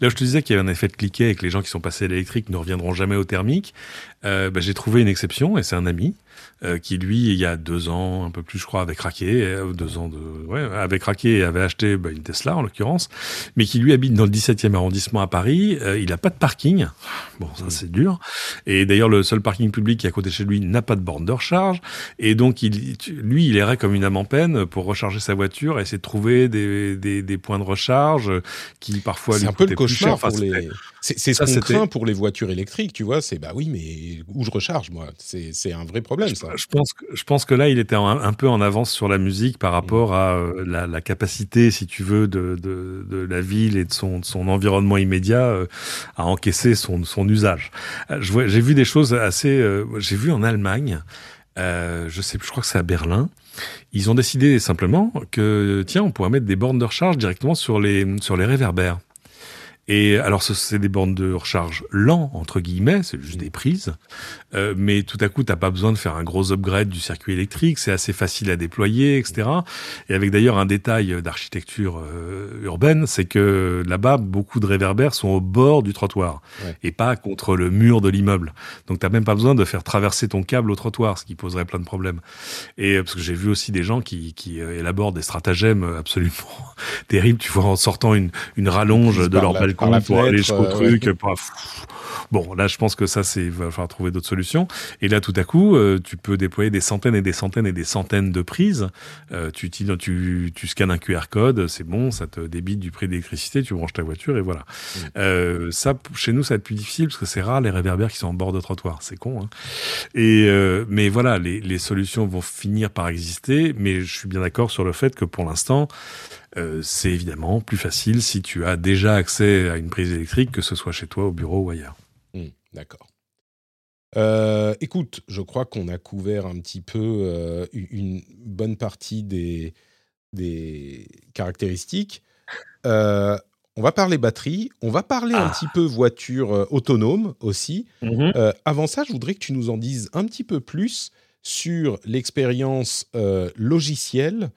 là, je te disais qu'il y avait un effet de cliquet et que les gens qui sont passés à l'électrique ne reviendront jamais au thermique. Euh, bah, j'ai trouvé une exception et c'est un ami euh, qui lui, il y a deux ans, un peu plus, je crois, avait craqué, euh, deux ans de, ouais, avait craqué et avait acheté bah, une Tesla en l'occurrence, mais qui lui habite dans le 17e arrondissement à Paris. Euh, il n'a pas de parking. Bon, ça c'est dur. Et d'ailleurs, le seul parking public qui est à côté de chez lui n'a pas de borne de recharge. Et donc, il, lui, il errait comme une âme en peine pour recharger sa voiture et essayer de trouver des, des, des points de recharge qui parfois lui un peu le cauchemar pour les. C'est ce qu'on craint pour les voitures électriques, tu vois. C'est bah oui, mais où je recharge moi? C'est un vrai problème ça je pense que je pense que là, il était un, peu en avance sur la musique par rapport à euh, la, capacité, si tu veux, de, de, la ville et de son, son environnement immédiat euh, à encaisser son, son usage. Euh, j'ai vu des choses assez. j'ai vu en Allemagne. je sais, je crois que c'est à Berlin. Ils ont décidé simplement que tiens, on pourrait mettre des bornes de recharge directement sur les sur les réverbères. Et alors, c'est des bornes de recharge lents, entre guillemets, c'est juste des prises. Euh, mais tout à coup, t'as pas besoin de faire un gros upgrade du circuit électrique, c'est assez facile à déployer, etc. Et avec d'ailleurs un détail d'architecture euh, urbaine, c'est que là-bas, beaucoup de réverbères sont au bord du trottoir et pas contre le mur de l'immeuble. Donc, t'as même pas besoin de faire traverser ton câble au trottoir, ce qui poserait plein de problèmes. Et euh, parce que j'ai vu aussi des gens qui, qui élaborent des stratagèmes absolument terribles. Tu vois, en sortant une, une rallonge de leur balcon pour aller jusqu'au truc. Bon, là, je pense que ça, c'est va falloir trouver d'autres solutions. Et là, tout à coup, euh, tu peux déployer des centaines et des centaines et des centaines de prises. Euh, tu, tu, tu scannes un QR code, c'est bon, ça te débite du prix d'électricité, tu branches ta voiture et voilà. Mmh. Euh, ça, chez nous, ça va être plus difficile parce que c'est rare les réverbères qui sont en bord de trottoir. C'est con. Hein. Et mais voilà, les, les solutions vont finir par exister. Mais je suis bien d'accord sur le fait que pour l'instant, c'est évidemment plus facile si tu as déjà accès à une prise électrique, que ce soit chez toi, au bureau ou ailleurs. Mmh, d'accord. Euh, écoute, je crois qu'on a couvert un petit peu euh, une bonne partie des, des caractéristiques. Euh, on va parler batterie, on va parler un ah. petit peu voiture autonome aussi. Mmh avant ça, je voudrais que tu nous en dises un petit peu plus sur l'expérience logicielle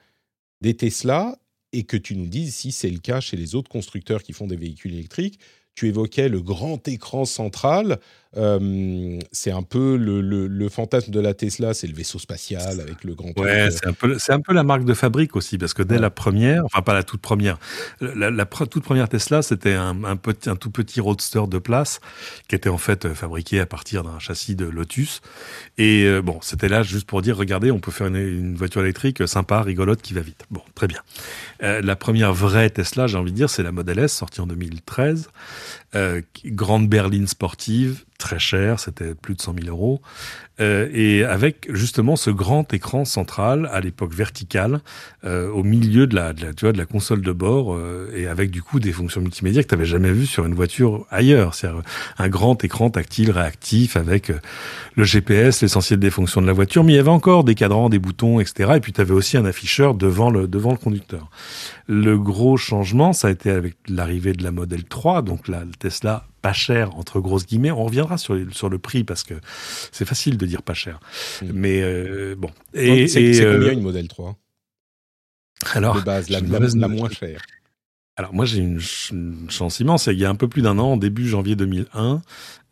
des Tesla et que tu nous dises si c'est le cas chez les autres constructeurs qui font des véhicules électriques tu évoquais le grand écran central. Euh, c'est un peu le, fantasme de la Tesla, c'est le vaisseau spatial avec le grand. Ouais, c'est un peu, c'est un peu la marque de fabrique aussi, parce que dès la première, enfin pas la toute première, la, toute première Tesla, c'était un, un, petit, un tout petit roadster de place qui était en fait fabriqué à partir d'un châssis de Lotus. Et euh, bon, c'était là juste pour dire, regardez, on peut faire une, voiture électrique sympa, rigolote, qui va vite. Bon, très bien. Euh, la première vraie Tesla, j'ai envie de dire, c'est la Model S sortie en 2013. Euh, grande berline sportive, très cher, c'était plus de 100 000 euros, euh, et avec justement ce grand écran central à l'époque vertical euh, au milieu de la, de la, tu vois, de la console de bord euh, et avec du coup des fonctions multimédia que tu n'avais jamais vu sur une voiture ailleurs. C'est un grand écran tactile réactif avec euh, le GPS, l'essentiel des fonctions de la voiture, mais il y avait encore des cadrans, des boutons, etc. Et puis tu avais aussi un afficheur devant le devant le conducteur. Le gros changement, ça a été avec l'arrivée de la Model 3, donc la Tesla pas cher, entre grosses guillemets. On reviendra sur, sur le prix parce que c'est facile de dire pas cher. Mais euh, bon. Et, c'est combien euh, une Model 3 Alors, de base, la, la, moins chère. Alors moi j'ai une, chance immense. Il y a un peu plus d'un an, début janvier 2001,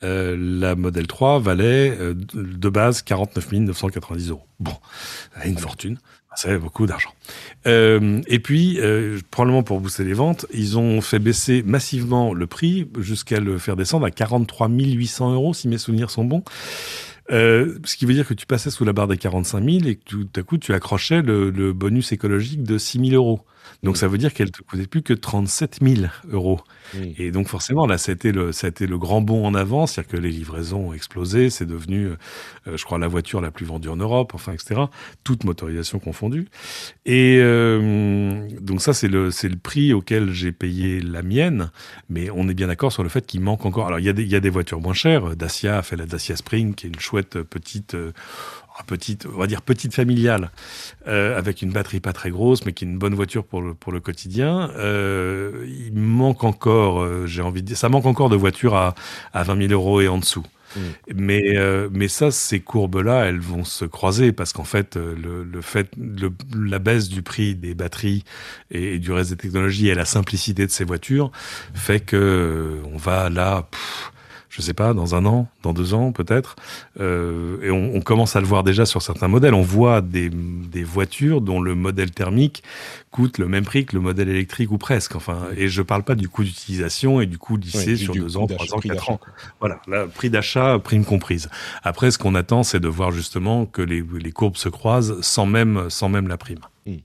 euh, la Model 3 valait de base 49 990 euros. Bon, une fortune. Ça fait beaucoup d'argent. Euh, et puis, euh, probablement pour booster les ventes, ils ont fait baisser massivement le prix jusqu'à le faire descendre à 43 800 euros, si mes souvenirs sont bons. Euh, ce qui veut dire que tu passais sous la barre des 45 000 et que tout à coup, tu accrochais le, le bonus écologique de 6 000 euros. Donc ça veut dire qu'elle ne te coûtait plus que 37 000 euros. Et donc forcément, là, ça a, été le, ça a été le grand bond en avant, c'est-à-dire que les livraisons ont explosé, c'est devenu, euh, je crois, la voiture la plus vendue en Europe, enfin, etc. Toute motorisation confondue. Et euh, donc ça, c'est le, le prix auquel j'ai payé la mienne, mais on est bien d'accord sur le fait qu'il manque encore. Alors il y, a des, il y a des voitures moins chères. Dacia a fait la Dacia Spring, qui est une chouette petite euh, petite, on va dire petite familiale, euh, avec une batterie pas très grosse, mais qui est une bonne voiture pour le, pour le quotidien. Euh, il manque encore, euh, j'ai envie de dire, ça manque encore de voitures à, à 20 000 euros et en dessous. Mm. Mais, euh, mais ça, ces courbes-là, elles vont se croiser parce qu'en fait, euh, le, le fait, le, la baisse du prix des batteries et, du reste des technologies et la simplicité de ces voitures fait que on va là je sais pas, dans un an, dans deux ans peut-être. Euh, et on, on, commence à le voir déjà sur certains modèles. On voit des, des, voitures dont le modèle thermique coûte le même prix que le modèle électrique ou presque. Enfin, et je parle pas du coût d'utilisation et du coût lissé sur deux ans, trois ans, quatre ans. Voilà, le prix d'achat, prime comprise. Après, ce qu'on attend, c'est de voir justement que les, les courbes se croisent sans même, sans même la prime. Hmm.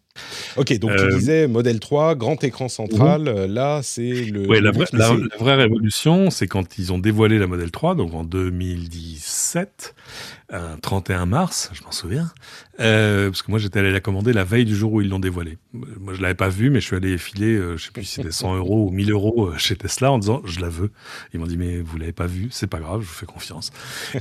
Ok, donc tu euh, disais modèle 3, grand écran central. Mhm. Là, c'est le. Oui, la, la, vraie révolution, c'est quand ils ont dévoilé la modèle 3, donc en 2017 un 31 mars, je m'en souviens, euh, parce que moi j'étais allé la commander la veille du jour où ils l'ont dévoilé. Moi je l'avais pas vu, mais je suis allé filer, euh, je sais plus si c'était 100 euros ou 1000 euros euh, chez Tesla en disant je la veux. Ils m'ont dit mais vous l'avez pas vu, c'est pas grave, je vous fais confiance.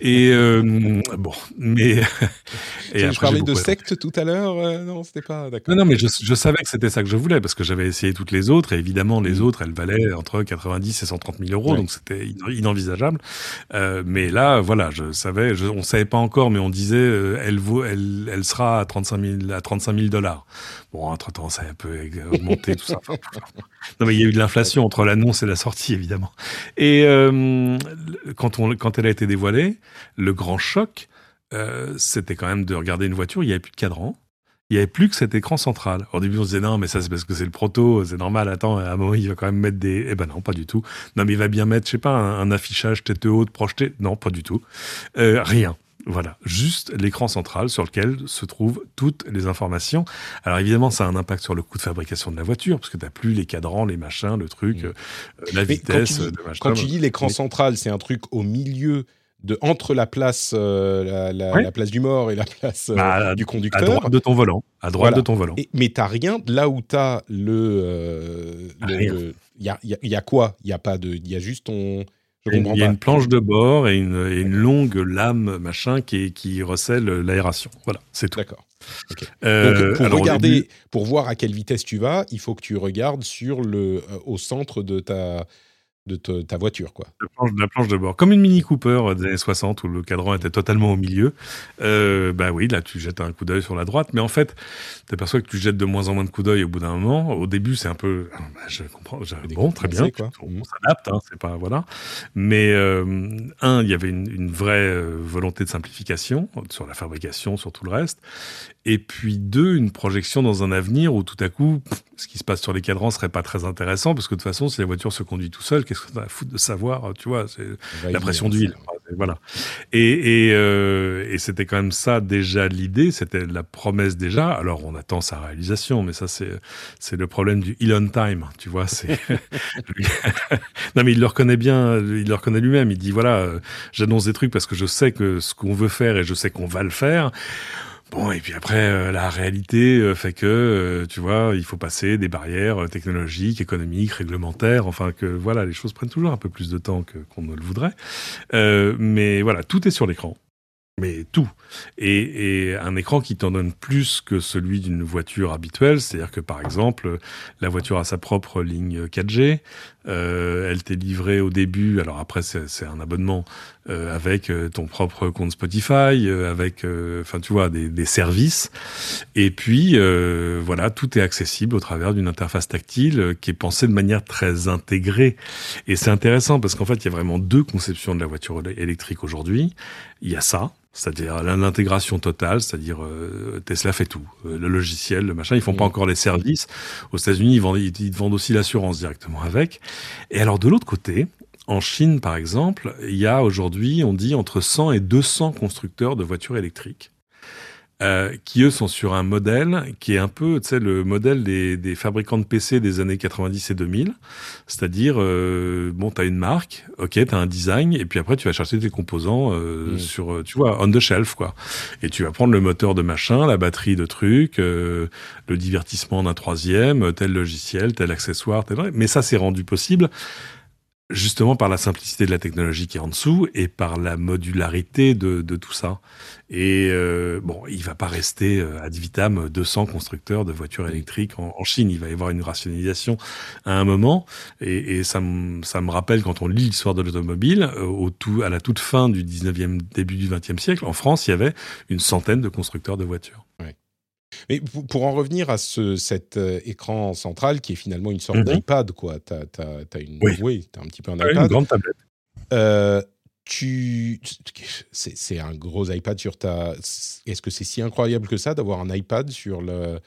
Et euh, bon, mais et après, je parlais de secte tout à l'heure, euh, non c'était pas d'accord. Non non mais je, je savais que c'était ça que je voulais parce que j'avais essayé toutes les autres et évidemment les mmh. autres elles valaient entre 90 et 130 000 euros, ouais. donc c'était inenvisageable. mais là voilà, je savais, je, on savait pas encore, mais on disait euh, elle, vaut, elle, elle sera à 35 000 à 35 000 dollars. Bon, entre temps, ça a un peu augmenté tout ça. Non, mais il y a eu de l'inflation entre l'annonce et la sortie, évidemment. Et euh, quand on quand elle a été dévoilée, le grand choc, euh, c'était quand même de regarder une voiture. Il n'y avait plus de cadran il n'y avait plus que cet écran central. Au début, on se disait non, mais ça c'est parce que c'est le proto, c'est normal. Attends, à un moment, il va quand même mettre des. Eh ben non, pas du tout. Non, mais il va bien mettre, je sais pas, un, un affichage tête haute projeté. Non, pas du tout. Euh, rien. Voilà, juste l'écran central sur lequel se trouvent toutes les informations. Alors évidemment, ça a un impact sur le coût de fabrication de la voiture, parce que tu n'as plus les cadrans, les machins, le truc, mmh. euh, la vitesse. Dis, quand tu dis l'écran central, c'est un truc au milieu de entre la place euh, la, la, ouais. la, place du mort et la place euh, bah, du conducteur à droite de ton volant à droite voilà. de ton volant et, mais t'as rien là où t'as le euh, il y a, y, a, y a quoi? Il y a pas de il y a juste ton il y a une planche de bord et une, et une longue lame machin qui, qui recèle l'aération. Voilà, c'est tout. D'accord. Okay. Euh, pour alors, regarder, début... pour voir à quelle vitesse tu vas, il faut que tu regardes sur le, euh, au centre de ta, de te, ta voiture. Quoi. La, planche, la planche de bord. Comme une Mini Cooper des années 60 où le cadran était totalement au milieu. Euh, bah oui, là tu jettes un coup d'œil sur la droite, mais en fait, tu aperçois que tu jettes de moins en moins de coups d'œil au bout d'un moment. Au début, c'est un peu. Bah, je comprends. Je, bon, très bien. Quoi. On, on s'adapte, hein, c'est pas. Voilà. Mais euh, un, il y avait une, une vraie euh, volonté de simplification sur la fabrication, sur tout le reste. Et puis deux, une projection dans un avenir où tout à coup, ce qui se passe sur les cadrans serait pas très intéressant parce que de toute façon, si la voiture se conduit tout seul, qu'est-ce que a à foutre de savoir, tu vois, c'est la pression d'huile. Voilà. Et, et, euh, et c'était quand même ça déjà l'idée, c'était la promesse déjà. Alors on attend sa réalisation, mais ça c'est c'est le problème du Elon time, tu vois. C'est non mais il le reconnaît bien, il le reconnaît lui-même. Il dit voilà, euh, j'annonce des trucs parce que je sais que ce qu'on veut faire et je sais qu'on va le faire. Bon, et puis après, euh, la réalité euh, fait que, euh, tu vois, il faut passer des barrières euh, technologiques, économiques, réglementaires, enfin que, voilà, les choses prennent toujours un peu plus de temps que qu'on ne le voudrait. Euh, mais voilà, tout est sur l'écran. Mais tout. Et, et, un écran qui t'en donne plus que celui d'une voiture habituelle, c'est-à-dire que par exemple, la voiture a sa propre ligne 4G, euh, elle t'est livrée au début, alors après c'est un abonnement euh, avec euh, ton propre compte Spotify, euh, avec, euh, enfin tu vois, des, des, services. Et puis euh, voilà, tout est accessible au travers d'une interface tactile qui est pensée de manière très intégrée. Et c'est intéressant parce qu'en fait, il y a vraiment deux conceptions de la voiture électrique aujourd'hui. Il y a ça, c'est-à-dire l'intégration totale, c'est-à-dire euh, Tesla fait tout, euh, le logiciel, le machin. Ils font mmh. pas encore les services. Aux États-Unis, ils vendent, ils, ils vendent aussi l'assurance directement avec. Et alors de l'autre côté, en Chine, par exemple, il y a aujourd'hui, on dit, entre 100 et 200 constructeurs de voitures électriques euh, qui eux sont sur un modèle qui est un peu, tu sais, le modèle des, des, fabricants de PC des années 90 et 2000. C'est-à-dire, euh, bon, t'as une marque, ok, t'as un design, et puis après tu vas chercher tes composants euh, mmh. sur, tu vois, on the shelf, quoi. Et tu vas prendre le moteur de machin, la batterie de trucs, euh, le divertissement d'un troisième, tel logiciel, tel accessoire, tel... Mais ça, c'est rendu possible justement par la simplicité de la technologie qui est en dessous et par la modularité de, de tout ça. Et euh, bon, il va pas rester euh, ad vitam 200 constructeurs de voitures électriques en, en, Chine. Il va y avoir une rationalisation à un moment. Et, et ça, ça me rappelle quand on lit l'histoire de l'automobile, euh, au tout, à la toute fin du 19e, début du 20e siècle, en France, il y avait une centaine de constructeurs de voitures. Ouais. Mais pour en revenir à ce, cet euh, écran central qui est finalement une sorte mmh. d'iPad, quoi. Tu as, as, as, une, oui. oui as un petit peu un ouais, iPad. Une grande tablette. Euh, tu, c'est un gros iPad sur ta. Est-ce que c'est si incroyable que ça d'avoir un iPad sur le,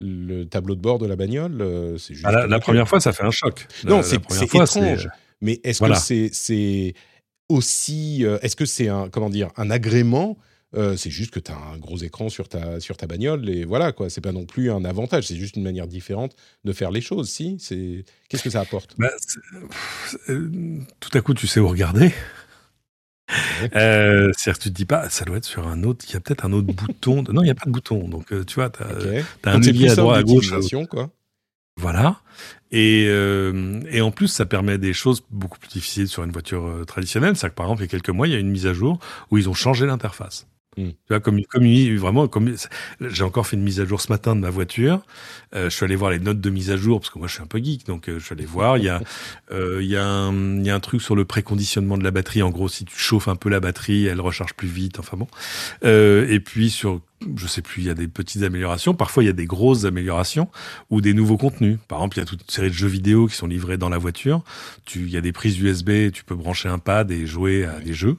le tableau de bord de la bagnole euh, C'est juste. Ah, la, première fois, ça fait un choc. non, c'est étrange. Mais est-ce que c'est aussi. Euh, est-ce que c'est un comment dire un agrément euh, c'est juste que tu as un gros écran sur ta, sur ta bagnole et voilà quoi. C'est pas non plus un avantage, c'est juste une manière différente de faire les choses. Si, c'est qu'est-ce que ça apporte? Bah, Tout à coup, tu sais où regarder. Euh, C'est-à-dire que tu te dis pas, ça doit être sur un autre, il y a peut-être un autre bouton. Non, il n'y a pas de bouton. Donc, euh, tu vois, tu as, un levier à droite, à gauche. Quoi. Voilà. Et, euh, et, en plus, ça permet des choses beaucoup plus difficiles sur une voiture euh, traditionnelle. C'est que par exemple, il y a quelques mois, il y a une mise à jour où ils ont changé l'interface. Mm. Tu vois, comme, comme vraiment, comme j'ai encore fait une mise à jour ce matin de ma voiture. Euh, je suis allé voir les notes de mise à jour parce que moi je suis un peu geek, donc euh, je suis allé voir. Il y a, euh, il y a un, il y a un truc sur le préconditionnement de la batterie. En gros, si tu chauffes un peu la batterie, elle recharge plus vite. Enfin bon. Et puis sur je sais plus, il y a des petites améliorations. Parfois, il y a des grosses améliorations ou des nouveaux contenus. Par exemple, il y a toute une série de jeux vidéo qui sont livrés dans la voiture. Tu, il y a des prises USB, tu peux brancher un pad et jouer à des jeux.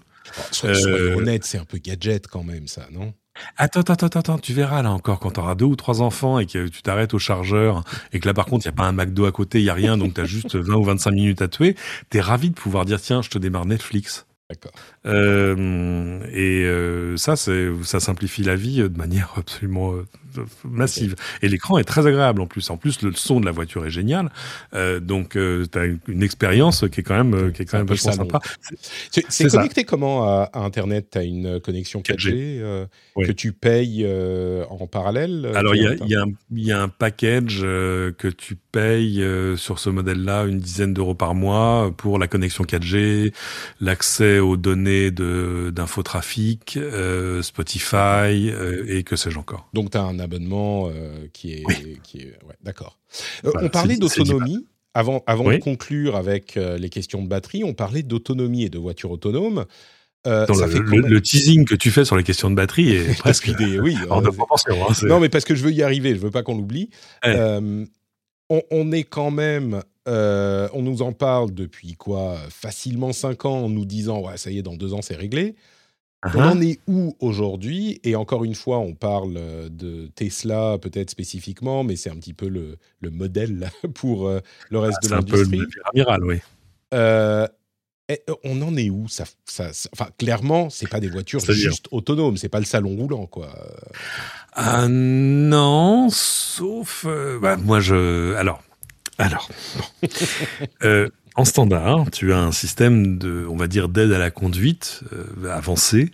Soyons euh, honnêtes, c'est un peu gadget quand même, ça, non? Attends, attends, attends, attends, tu verras là encore quand tu auras deux ou trois enfants et que tu t'arrêtes au chargeur et que là par contre il n'y a pas un McDo à côté, il n'y a rien, donc tu as juste 20 ou 25 minutes à tuer, tu es ravi de pouvoir dire tiens, je te démarre Netflix. D'accord. Euh, et euh, ça, ça simplifie la vie de manière absolument euh, massive. Et l'écran est très agréable en plus. En plus, le son de la voiture est génial. Euh, donc, euh, tu as une, expérience qui est quand même, qui est quand même vachement sympa. C'est connecté comment à, Internet? Tu as une connexion 4G, que tu payes en parallèle Alors, il y a, y, y a, un package que tu payes sur ce modèle-là une dizaine d'euros par mois pour la connexion 4G, l'accès aux données d'infotrafic, euh, Spotify euh, et que sais-je encore. Donc tu as un abonnement euh, qui est... Qui est ouais, D'accord. on parlait d'autonomie. Avant, avant de conclure avec les questions de batterie, on parlait d'autonomie et de voitures autonomes. Euh, le, teasing que tu fais sur les questions de batterie est presque idée, oui. Hein, non, mais parce que je veux y arriver, je veux pas qu'on l'oublie. on, on, est quand même euh, on nous en parle depuis quoi Facilement 5 ans en nous disant ouais, ça y est, dans 2 ans, c'est réglé. On uh-huh. en est où aujourd'hui? Et encore une fois, on parle euh, de Tesla peut-être spécifiquement, mais c'est un petit peu le, modèle pour euh, le reste ah, de l'industrie. C'est un peu oui. on en est où? Ça, Enfin, clairement, c'est pas des voitures juste autonomes, c'est pas le salon roulant, quoi. Ah non, sauf bah, moi je. Alors, alors, euh, en standard, tu as un système de, on va dire, d'aide à la conduite euh, avancé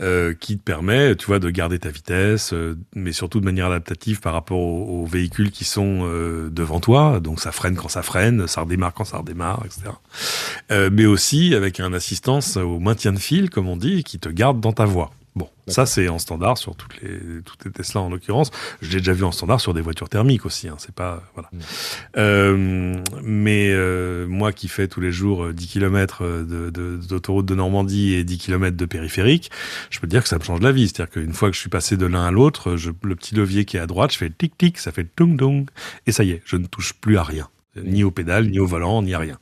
euh, qui te permet, tu vois, de garder ta vitesse, mais surtout de manière adaptative par rapport aux, véhicules qui sont devant toi. Donc ça freine quand ça freine, ça redémarre quand ça redémarre, etc. mais aussi avec un assistance au maintien de fil, comme on dit, qui te garde dans ta voie. Ça c'est en standard sur toutes les, toutes les Tesla en l'occurrence. Je l'ai déjà vu en standard sur des voitures thermiques aussi. Hein, c'est pas voilà. Mm. Euh, mais euh, moi qui fais tous les jours 10 km d'autoroute de, de, Normandie et 10 km de périphérique, je peux te dire que ça me change la vie. C'est-à-dire qu'une fois que je suis passé de l'un à l'autre, le petit levier qui est à droite, je fais tic tic, ça fait tung tung et ça y est, je ne touche plus à rien ni au pédale, ni au volant, ni à rien.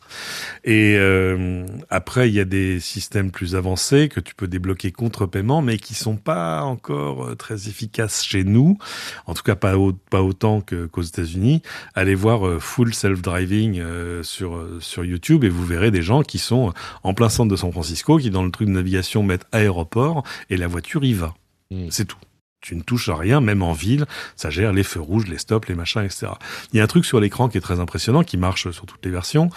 Et euh, après, il y a des systèmes plus avancés que tu peux débloquer contre paiement, mais qui sont pas encore euh, très efficaces chez nous. En tout cas, pas, pas autant qu'aux États-Unis. Allez voir euh, Full Self Driving sur sur YouTube et vous verrez des gens qui sont en plein centre de San Francisco, qui dans le truc de navigation mettent aéroport et la voiture y va. Hmm. C'est tout. Tu ne touches à rien, même en ville, ça gère les feux rouges, les stops, les machins, etc. Il y a un truc sur l'écran qui est très impressionnant, qui marche sur toutes les versions,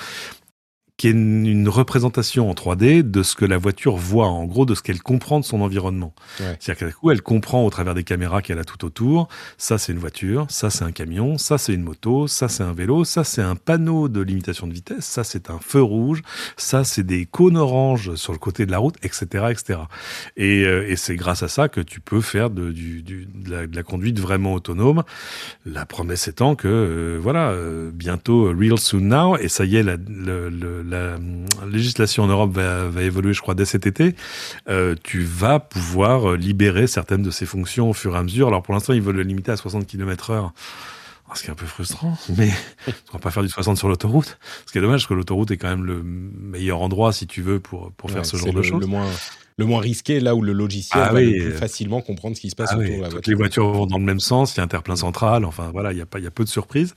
qui est une, représentation en 3D de ce que la voiture voit, en gros, de ce qu'elle comprend de son environnement. C'est-à-dire qu'à coup, elle comprend au travers des caméras qu'elle a tout autour, ça c'est une voiture, ça c'est un camion, ça c'est une moto, ça c'est un vélo, ça c'est un panneau de limitation de vitesse, ça c'est un feu rouge, ça c'est des cônes oranges sur le côté de la route, etc. etc. Et, euh, et c'est grâce à ça que tu peux faire de, du, du, de, la, conduite vraiment autonome. La promesse étant que, euh, voilà, euh, bientôt, real soon now, et ça y est, la, le la législation en Europe va, évoluer, je crois, dès cet été, euh, tu vas pouvoir libérer certaines de ces fonctions au fur et à mesure. Alors pour l'instant, ils veulent le limiter à 60 km heure. ce qui est un peu frustrant, mais on va pas faire du 60 sur l'autoroute. Ce qui est dommage, parce que l'autoroute est quand même le meilleur endroit, si tu veux, pour, pour faire ce genre de choses. Le moins, le moins risqué, là où le logiciel ah va le plus facilement comprendre ce qui se passe ah autour de la voiture. Les voitures vont dans le même sens, il y a un terre-plein central, enfin voilà, il y a pas, il y a peu de surprises.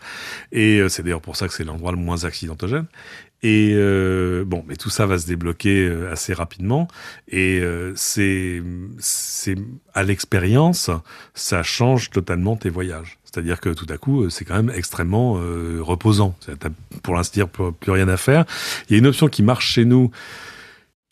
Et euh, c'est d'ailleurs pour ça que c'est l'endroit le moins accidentogène. Et euh, bon, mais tout ça va se débloquer euh, assez rapidement. Et euh, c'est, c'est à l'expérience, ça change totalement tes voyages. C'est-à-dire que tout à coup, c'est quand même extrêmement reposant. T'as pour l'instant plus, plus rien à faire. Il y a une option qui marche chez nous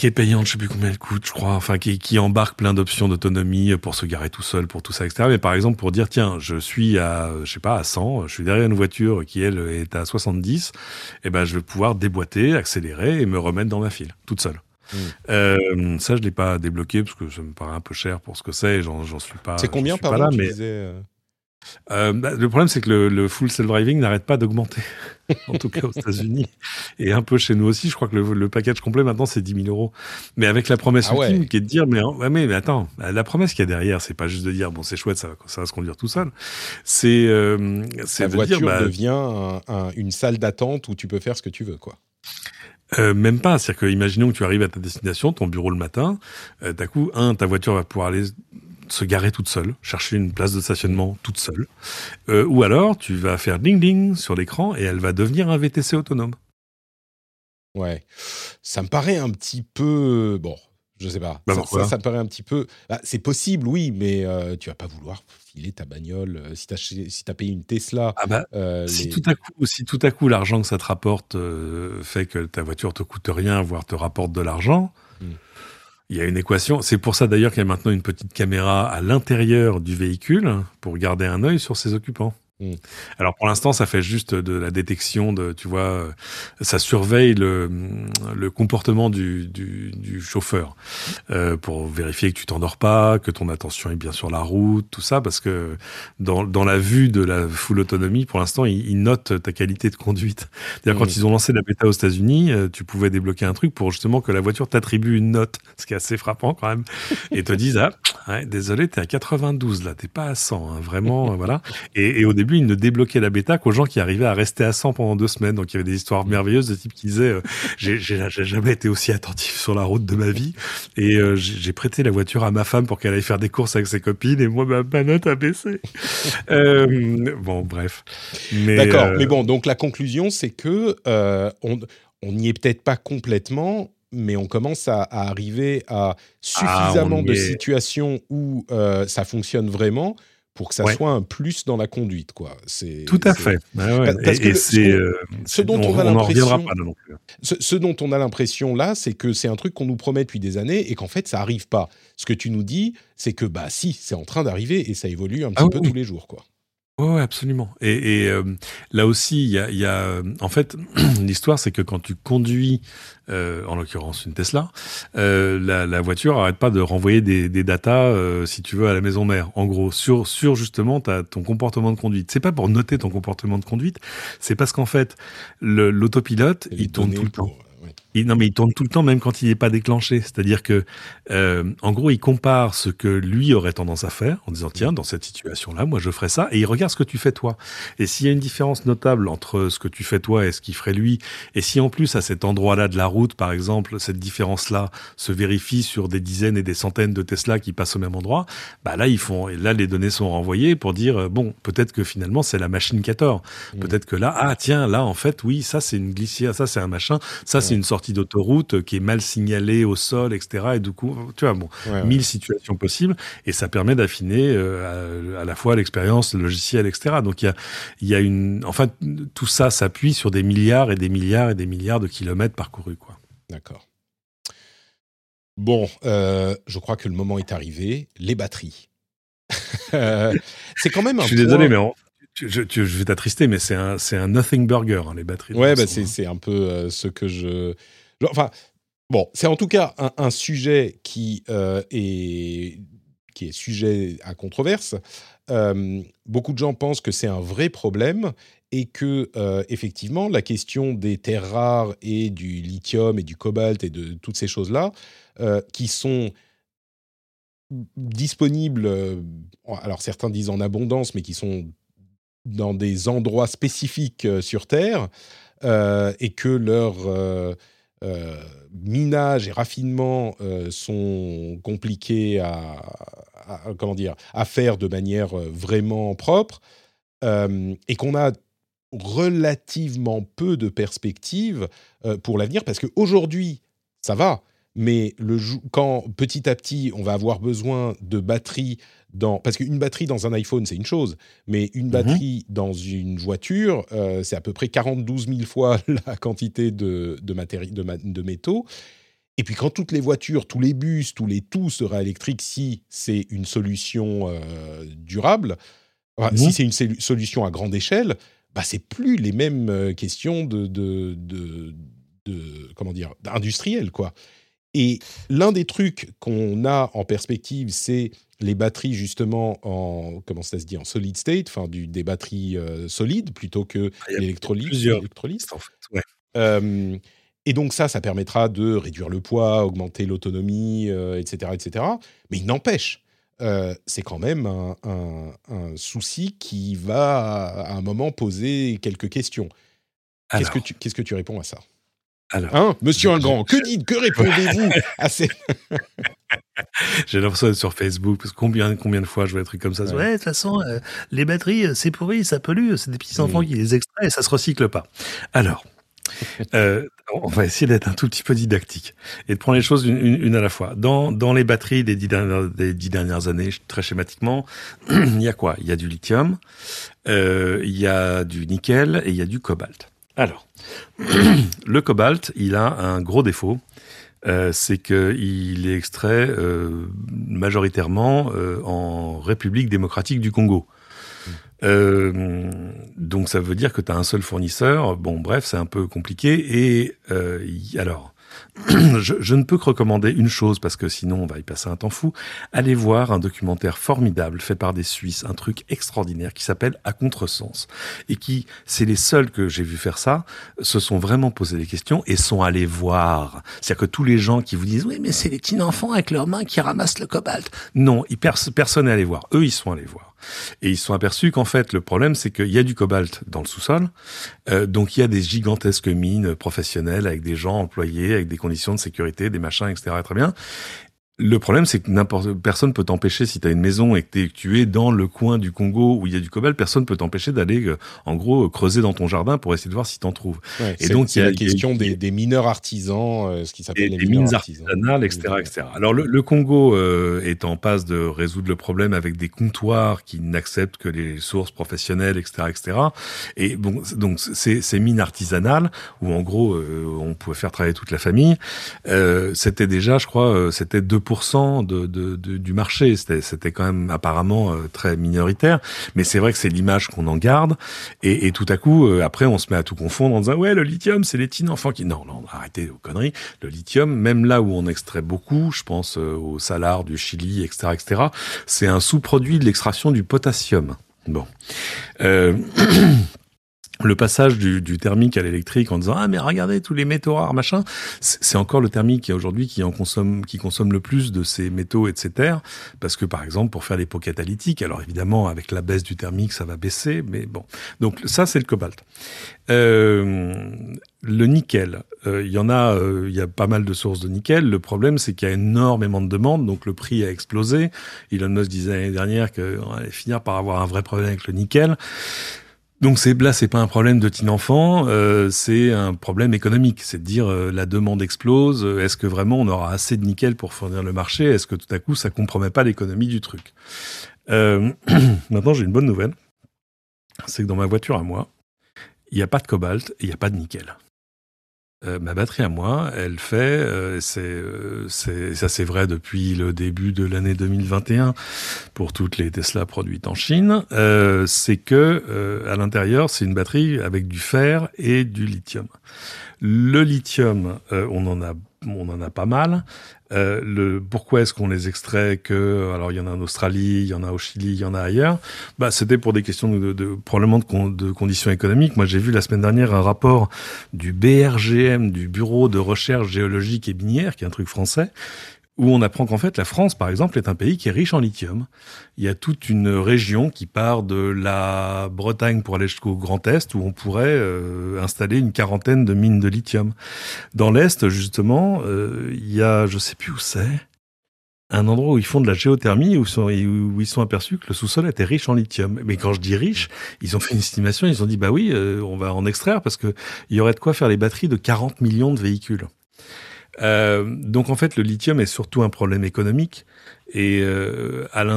qui est payante, je sais plus combien elle coûte, je crois, enfin qui, qui embarque plein d'options d'autonomie pour se garer tout seul, pour tout ça, etc. Mais par exemple pour dire tiens, je suis à, je sais pas, à 100, je suis derrière une voiture qui elle est à 70, et eh ben je vais pouvoir déboîter, accélérer et me remettre dans ma file, toute seule. Hmm. Euh, ça, je l'ai pas débloqué parce que ça me paraît un peu cher pour ce que c'est. J'en, j'en suis pas. C'est combien par là, mais... Euh, bah, le problème, c'est que le, full self-driving n'arrête pas d'augmenter, en tout cas aux États-Unis, et un peu chez nous aussi. Je crois que le, package complet maintenant, c'est 10 000 euros. Mais avec la promesse ah ultime qui est de dire, mais, mais, mais attends, la promesse qu'il y a derrière, c'est pas juste de dire, bon, c'est chouette, ça, ça va se conduire tout seul. C'est, euh, la voiture bah, devient une salle d'attente où tu peux faire ce que tu veux, quoi. Euh, même pas, c'est-à-dire que imaginons que tu arrives à ta destination, ton bureau le matin, euh, d'un coup, un, ta voiture va pouvoir aller se garer toute seule, chercher une place de stationnement toute seule. Euh, ou alors, tu vas faire ding ding sur l'écran et elle va devenir un VTC autonome. Ouais, ça me paraît un petit peu bon. Je sais pas. Bah, ça, me paraît un petit peu. Bah, c'est possible, oui, mais euh, tu vas pas vouloir filer ta bagnole. Euh, si tu as, as, payé une Tesla. Ah bah, si, tout à coup, si tout à coup l'argent que ça te rapporte fait que ta voiture te coûte rien, voire te rapporte de l'argent, hmm. Il y a une équation. C'est pour ça d'ailleurs qu'il y a maintenant une petite caméra à l'intérieur du véhicule pour garder un œil sur ses occupants. Mm. Alors pour l'instant, ça fait juste de la détection de, tu vois, ça surveille le, le comportement du, du, du chauffeur euh, pour vérifier que tu t'endors pas, que ton attention est bien sur la route, tout ça, parce que dans, dans la vue de la full autonomie, pour l'instant, ils, ils, notent ta qualité de conduite. D'ailleurs, quand mm. ils ont lancé la bêta aux États-Unis, euh, tu pouvais débloquer un truc pour justement que la voiture t'attribue une note, ce qui est assez frappant quand même, et te disent ah, ouais, désolé, t'es à 92 là, t'es pas à 100, hein, vraiment, voilà. Et, et au début il ne débloquait la bêta qu'aux gens qui arrivaient à rester à 100 pendant deux semaines. Donc il y avait des histoires merveilleuses de type qui disaient euh, j'ai jamais été aussi attentif sur la route de ma vie et euh, j'ai prêté la voiture à ma femme pour qu'elle aille faire des courses avec ses copines et moi ma, note a baissé. euh, bon bref. D'accord. Mais bon donc la conclusion c'est que on n'y est peut-être pas complètement, mais on commence à, arriver à suffisamment ah, de situations où ça fonctionne vraiment pour que ça soit un plus dans la conduite, quoi. C'est tout à fait. et, c'est ce, dont on, a l'impression, ce, ce, dont on a l'impression là, c'est que c'est un truc qu'on nous promet depuis des années et qu'en fait ça arrive pas. Ce que tu nous dis, c'est que bah si, c'est en train d'arriver et ça évolue un ah petit peu tous les jours, quoi. Oui, absolument. Et, euh, là aussi, il y a, y a, euh, en fait, l'histoire, c'est que quand tu conduis, euh, en l'occurrence une Tesla, la, la, voiture arrête pas de renvoyer des, des datas, si tu veux, à la maison mère. En gros, sur, sur justement ta, ton comportement de conduite. C'est pas pour noter ton comportement de conduite, c'est parce qu'en fait, l'autopilote, il tourne tout le temps non, mais il tourne tout le temps, même quand il n'est pas déclenché. C'est-à-dire que, euh, en gros, il compare ce que lui aurait tendance à faire, en disant tiens, dans cette situation-là, moi, je ferais ça, et il regarde ce que tu fais toi. Et s'il y a une différence notable entre ce que tu fais toi et ce qu'il ferait lui, et si en plus à cet endroit-là de la route, par exemple, cette différence-là se vérifie sur des dizaines et des centaines de Tesla qui passent au même endroit, bah là, ils font, et là, les données sont renvoyées pour dire euh, bon, peut-être que finalement c'est la machine qui a tort. Mmh. Peut-être que là, ah tiens, là, en fait, oui, ça c'est une glissière, ça c'est un machin, ça c'est une sorte d'autoroute qui est mal signalée au sol, etc. Et du coup, tu vois, bon, mille situations possibles, et ça permet d'affiner euh, à, la fois l'expérience, le logiciel, etc. Donc il y a, y a une, enfin, tout ça s'appuie sur des milliards et des milliards et des milliards de kilomètres parcourus, quoi. D'accord. Bon, euh, je crois que le moment est arrivé. Les batteries. c'est quand même un. Je suis désolé, mais je, je, vais t'attrister, mais c'est un, c'est un nothing burger, hein, les batteries. Ouais, bah c'est, c'est un peu euh, ce que je. Enfin, bon, c'est en tout cas un, sujet qui, euh, est, qui est sujet à controverse. Euh, beaucoup de gens pensent que c'est un vrai problème et que, effectivement, la question des terres rares et du lithium et du cobalt et de toutes ces choses-là, qui sont disponibles, alors certains disent en abondance, mais qui sont dans des endroits spécifiques sur Terre et que leur minage et raffinement sont compliqués à, comment dire, à faire de manière vraiment propre, et qu'on a relativement peu de perspectives pour l'avenir, parce qu'aujourd'hui, ça va, mais le, quand petit à petit, on va avoir besoin de batteries dans... Parce qu'une batterie dans un iPhone, c'est une chose, mais une mmh batterie dans une voiture, euh, c'est à peu près 42 000 fois la quantité de, de, de, métaux. Et puis quand toutes les voitures, tous les bus, tous les tout sera électrique, si c'est une solution euh, durable, mmh si c'est une solution à grande échelle, bah, c'est plus les mêmes euh, questions de, de, de, de comment dire, industrielles, quoi. Et l'un des trucs qu'on a en perspective, c'est les batteries justement en comment ça se dit en solid state, enfin des batteries euh, solides plutôt que ah, l'électrolyse. en fait. et donc ça, ça permettra de réduire le poids, augmenter l'autonomie, etc., euh, etc. Mais il n'empêche, euh, c'est quand même un, un, souci qui va à un moment poser quelques questions. Qu'est-ce que tu qu'est-ce que tu réponds à ça? Alors, hein, Monsieur Ingrand, que dites, que répondez-vous à ces... J'ai l'impression d'être sur Facebook, parce que combien, combien de fois je vois des trucs comme ça. Ouais, de toute façon, euh, les batteries, euh, c'est pourri, ça pollue, c'est des petits enfants qui les extraient et ça se recycle pas. Alors, euh, on va essayer d'être un tout petit peu didactique et de prendre les choses une, à la fois. Dans, dans les batteries des dix, dernières, des dix dernières années, très schématiquement, il y a quoi? Il y a du lithium, il y a du nickel et il y a du cobalt. Alors, le cobalt, il a un gros défaut. Euh, c'est qu'il est extrait euh, majoritairement euh, en République démocratique du Congo. donc ça veut dire que tu as un seul fournisseur. Bon, bref, c'est un peu compliqué. Et alors, je, ne peux que recommander une chose parce que sinon on va y passer un temps fou. Allez voir un documentaire formidable fait par des Suisses, un truc extraordinaire qui s'appelle À contresens et qui, c'est les seuls que j'ai vu faire ça, se sont vraiment posé des questions et sont allés voir. C'est-à-dire que tous les gens qui vous disent oui mais c'est les petits enfants avec leurs mains qui ramassent le cobalt. Non, personne n'est allé voir. Eux ils sont allés voir. Et ils sont aperçus qu'en fait, le problème, c'est qu'il y a du cobalt dans le sous-sol. Euh, donc, il y a des gigantesques mines professionnelles avec des gens employés, avec des de sécurité, des machins, etc. Très bien. Le problème, c'est que n'importe personne peut t'empêcher si tu as une maison et que, tu es dans le coin du Congo où il y a du cobalt, personne peut t'empêcher d'aller, euh, en gros, creuser dans ton jardin pour essayer de voir si t'en trouves. et donc, il y a la question des, mineurs artisans, euh, ce qui s'appelle les des mines artisanales, etc., etc. Alors, le, Congo euh, est en passe de résoudre le problème avec des comptoirs qui n'acceptent que les sources professionnelles, etc., etc. Et bon, donc ces, ces mines artisanales où en gros on pouvait faire travailler toute la famille, c'était déjà, je crois, c'était deux de, de, du marché. C'était quand même apparemment euh, très minoritaire, mais c'est vrai que c'est l'image qu'on en garde. Et, et, tout à coup, euh, après, on se met à tout confondre en disant ouais, le lithium, c'est les petits enfants qui. Non, non, arrêtez vos conneries. Le lithium, même là où on extrait beaucoup, je pense euh, au salar du Chili, etc., etc., c'est un sous-produit de l'extraction du potassium. Bon. Euh, le passage du, du thermique à l'électrique en disant ah mais regardez tous les métaux rares machin c'est encore le thermique aujourd'hui qui en consomme qui consomme le plus de ces métaux etc parce que par exemple pour faire les pots catalytiques alors évidemment avec la baisse du thermique ça va baisser mais bon donc ça c'est le cobalt euh, le nickel, euh, il y en a, euh, il y a pas mal de sources de nickel. Le problème, c'est qu'il y a énormément de demandes, donc le prix a explosé. Elon Musk disait l'année dernière qu'on allait finir par avoir un vrai problème avec le nickel. Donc c'est là, c'est pas un problème de teen enfant, euh, c'est un problème économique. C'est de dire euh, la demande explose. Est-ce que vraiment on aura assez de nickel pour fournir le marché? Est-ce que tout à coup ça compromet pas l'économie du truc? Euh, Maintenant, j'ai une bonne nouvelle. C'est que dans ma voiture à moi, il n'y a pas de cobalt et il n'y a pas de nickel. Euh, ma batterie à moi, elle fait, euh, euh, c'est, ça c'est vrai depuis le début de l'année 2021 pour toutes les Tesla produites en Chine, c'est que à l'intérieur c'est une batterie avec du fer et du lithium. Le lithium, on en a on en a pas mal. Euh, le pourquoi est-ce qu'on les extrait que alors il y en a en Australie, il y en a au Chili, il y en a ailleurs? Bah c'était pour des questions de, de probablement de, de, conditions économiques. Moi j'ai vu la semaine dernière un rapport du BRGM, du Bureau de recherche géologique et minière, qui est un truc français, où on apprend qu'en fait la France, par exemple, est un pays qui est riche en lithium. Il y a toute une région qui part de la Bretagne pour aller jusqu'au Grand Est, où on pourrait euh, installer une quarantaine de mines de lithium. Dans l'Est, justement, euh, il y a, je sais plus où c'est, un endroit où ils font de la géothermie, où, sont, où ils sont aperçus que le sous-sol était riche en lithium. Mais quand je dis riche, ils ont fait une estimation, ils ont dit, bah oui, euh, on va en extraire parce qu'il y aurait de quoi faire les batteries de 40 millions de véhicules. Euh, donc en fait, le lithium est surtout un problème économique. Et euh, à là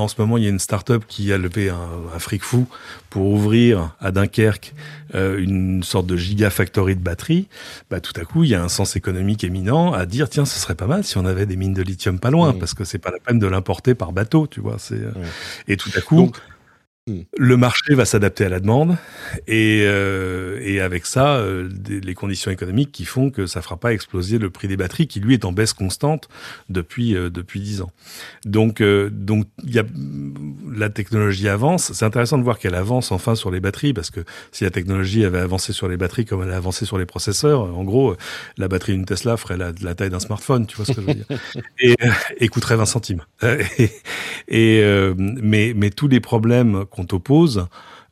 en ce moment, il y a une start-up qui a levé un, un fric fou pour ouvrir à Dunkerque euh, une sorte de gigafactory de batteries. Bah, tout à coup, il y a un sens économique éminent à dire tiens, ce serait pas mal si on avait des mines de lithium pas loin, mmh. parce que c'est pas la peine de l'importer par bateau, tu vois. C'est et tout à coup. Hmm. Le marché va s'adapter à la demande et, euh, et avec ça, euh, les conditions économiques qui font que ça fera pas exploser le prix des batteries qui lui est en baisse constante depuis euh, depuis dix ans. Donc euh, donc il y a la technologie avance. C'est intéressant de voir qu'elle avance enfin sur les batteries parce que si la technologie avait avancé sur les batteries comme elle a avancé sur les processeurs, en gros la batterie d'une Tesla ferait la, la taille d'un smartphone, tu vois ce que je veux dire, et, et coûterait 20 centimes. et, et mais mais tous les problèmes qu'on t'oppose,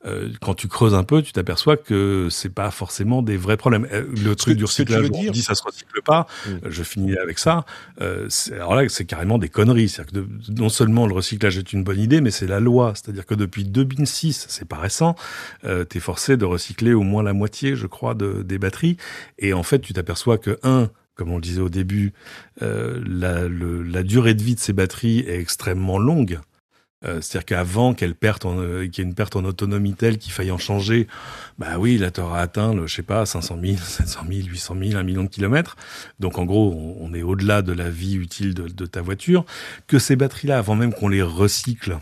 euh, quand tu creuses un peu, tu t'aperçois que c'est pas forcément des vrais problèmes. Euh, le truc du recyclage, on dit ça se recycle pas. Mm. Je finis avec ça. Euh, alors là, c'est carrément des conneries. C'est-à-dire que non seulement le recyclage est une bonne idée, mais c'est la loi. C'est-à-dire que depuis 2006, c'est pas récent, euh, tu es forcé de recycler au moins la moitié, je crois, de, des batteries. Et en fait, tu t'aperçois que un, comme on le disait au début, euh, la, le, la durée de vie de ces batteries est extrêmement longue. Euh, c'est-à-dire qu'avant qu'elle perde, euh, qu'il y ait une perte en autonomie telle qu'il faille en changer, bah oui, là, tu atteint, le, je sais pas, 500 000, 700 000, 800 000, 1 million de kilomètres. Donc, en gros, on, est au-delà de la vie utile de, de ta voiture. Que ces batteries-là, avant même qu'on les recycle,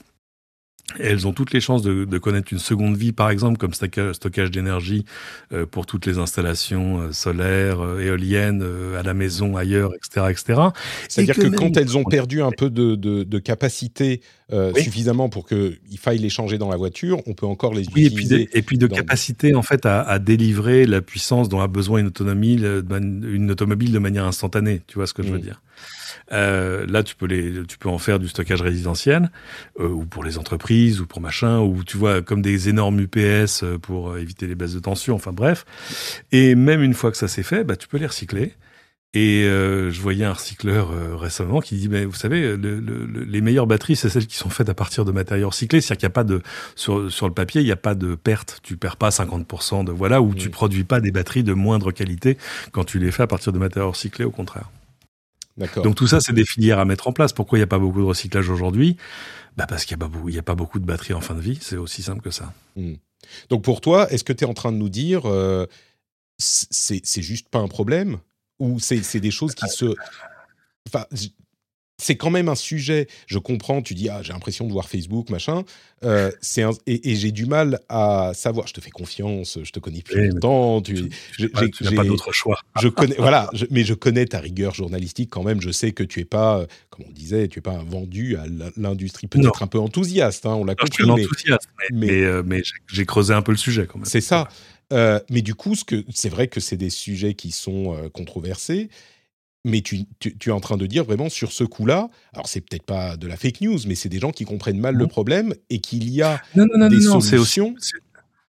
elles ont toutes les chances de, de, connaître une seconde vie, par exemple, comme stockage, d'énergie euh, pour toutes les installations euh, solaires, euh, éoliennes, à la maison, ailleurs, etc. etc. C'est-à-dire que, que quand elles ont perdu un peu de, de, de capacité euh, oui. suffisamment pour qu'il faille les changer dans la voiture, on peut encore les oui, utiliser. Et puis de, et puis de capacité, en fait, à, à, délivrer la puissance dont a besoin une automobile, une automobile de manière instantanée. Tu vois ce que mmh. je veux dire? Euh, là, tu peux les, tu peux en faire du stockage résidentiel euh, ou pour les entreprises ou pour machin ou tu vois comme des énormes UPS euh, pour éviter les baisses de tension. Enfin bref. Et même une fois que ça s'est fait, bah tu peux les recycler. Et euh, je voyais un recycleur euh, récemment qui dit, mais vous savez, le, le, les meilleures batteries, c'est celles qui sont faites à partir de matériaux recyclés. C'est-à-dire qu'il n'y a pas de sur, sur le papier, il n'y a pas de perte. Tu perds pas 50% de voilà, ou oui. tu produis pas des batteries de moindre qualité quand tu les fais à partir de matériaux recyclés. Au contraire. Donc tout ça, c'est des filières à mettre en place. Pourquoi il n'y a pas beaucoup de recyclage aujourd'hui? Bah Parce qu'il n'y a, a, pas beaucoup de batteries en fin de vie. C'est aussi simple que ça. Mmh. Donc pour toi, est-ce que tu es en train de nous dire euh, c'est juste pas un problème? Ou c'est des choses qui se... Enfin, c'est quand même un sujet. Je comprends, tu dis, ah, j'ai l'impression de voir Facebook, machin. Euh, c'est et, et j'ai du mal à savoir. Je te fais confiance, je te connais oui, longtemps. Tu, tu n'as pas d'autre choix. Je connais, voilà, je, mais je connais ta rigueur journalistique quand même. Je sais que tu es pas, euh, comme on disait, tu es pas vendu à l'industrie, peut-être un peu enthousiaste. Hein, on l'a compris. Je suis enthousiaste, mais, mais, mais, euh, mais j'ai creusé un peu le sujet quand même. C'est ça. Euh, mais du coup, c'est vrai que c'est des sujets qui sont euh, controversés mais tu, tu, tu, es en train de dire vraiment sur ce coup-là, alors c'est peut-être pas de la fake news, mais c'est des gens qui comprennent mal le problème et qu'il y a non, non, non, des solutions. Aussi,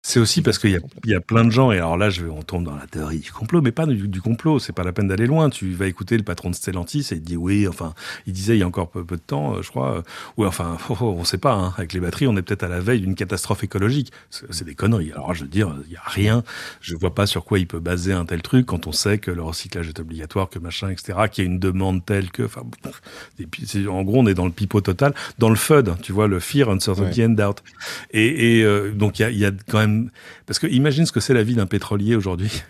c'est aussi parce qu'il y, y, a plein de gens, et alors là, je, on tombe dans la théorie du complot, mais pas du, du complot, c'est pas la peine d'aller loin. Tu vas écouter le patron de Stellantis et il dit oui, enfin, il disait il y a encore peu, peu de temps, je crois, euh, ou enfin, oh, oh, on sait pas, hein, avec les batteries, on est peut-être à la veille d'une catastrophe écologique. C'est des conneries. Alors, je veux dire, il y a rien, je vois pas sur quoi il peut baser un tel truc quand on sait que le recyclage est obligatoire, que machin, etc., qu'il y a une demande telle que, enfin, en gros, on est dans le pipeau total, dans le FUD, tu vois, le fear, uncertainty ouais. and doubt. Et, et euh, donc, il y a, y a quand même parce que imagine ce que c'est la vie d'un pétrolier aujourd'hui.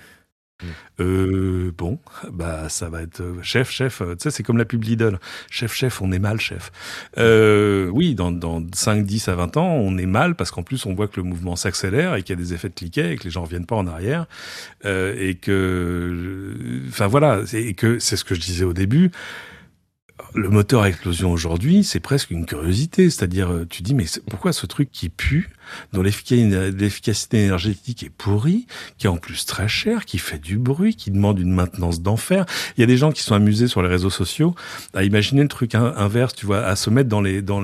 Mmh. Euh, bon, bah ça va être euh, chef, chef. Euh, tu sais, c'est comme la pub Lidl. Chef, chef, on est mal, chef. Euh, oui, dans, dans 5, 10 à 20 ans, on est mal parce qu'en plus, on voit que le mouvement s'accélère et qu'il y a des effets de cliquet et que les gens reviennent pas en arrière. Euh, et que, enfin voilà, et que c'est ce que je disais au début le moteur à explosion aujourd'hui, c'est presque une curiosité. C'est-à-dire, tu dis, mais pourquoi ce truc qui pue, dont l'efficacité énergétique est pourrie, qui est en plus très cher, qui fait du bruit, qui demande une maintenance d'enfer. Il y a des gens qui sont amusés sur les réseaux sociaux à imaginer le truc inverse, tu vois, à se mettre dans les, dans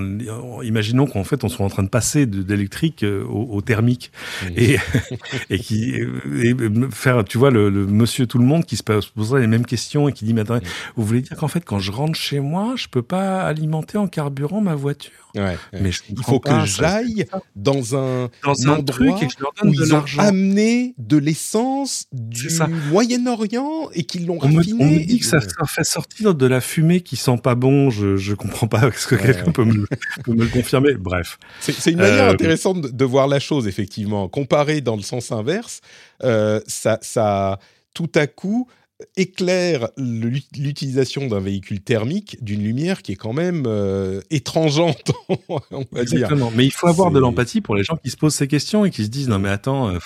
imaginons qu'en fait on soit en train de passer d'électrique euh, au, thermique. Et, et qui et faire, tu vois, le, monsieur tout le monde qui se poserait les mêmes questions et qui dit, mais attendez, vous voulez dire qu'en fait quand je rentre chez moi, je peux pas alimenter en carburant ma voiture? Mais il faut que j'aille dans un, endroit où ils ont amené de l'essence du Moyen-Orient et qu'ils l'ont raffiné. on me dit que ça, fait sortir de la fumée qui sent pas bon. Je je comprends pas. Est-ce que quelqu'un peut, me, le confirmer Bref. C'est une manière euh, intéressante de, voir la chose, effectivement. Comparé dans le sens inverse, euh, ça, ça tout à coup éclaire l'utilisation d'un véhicule thermique d'une lumière qui est quand même euh, étrangeante, on va Exactement. Mais il faut avoir de l'empathie pour les gens qui se posent ces questions et qui se disent non mais attends, euh,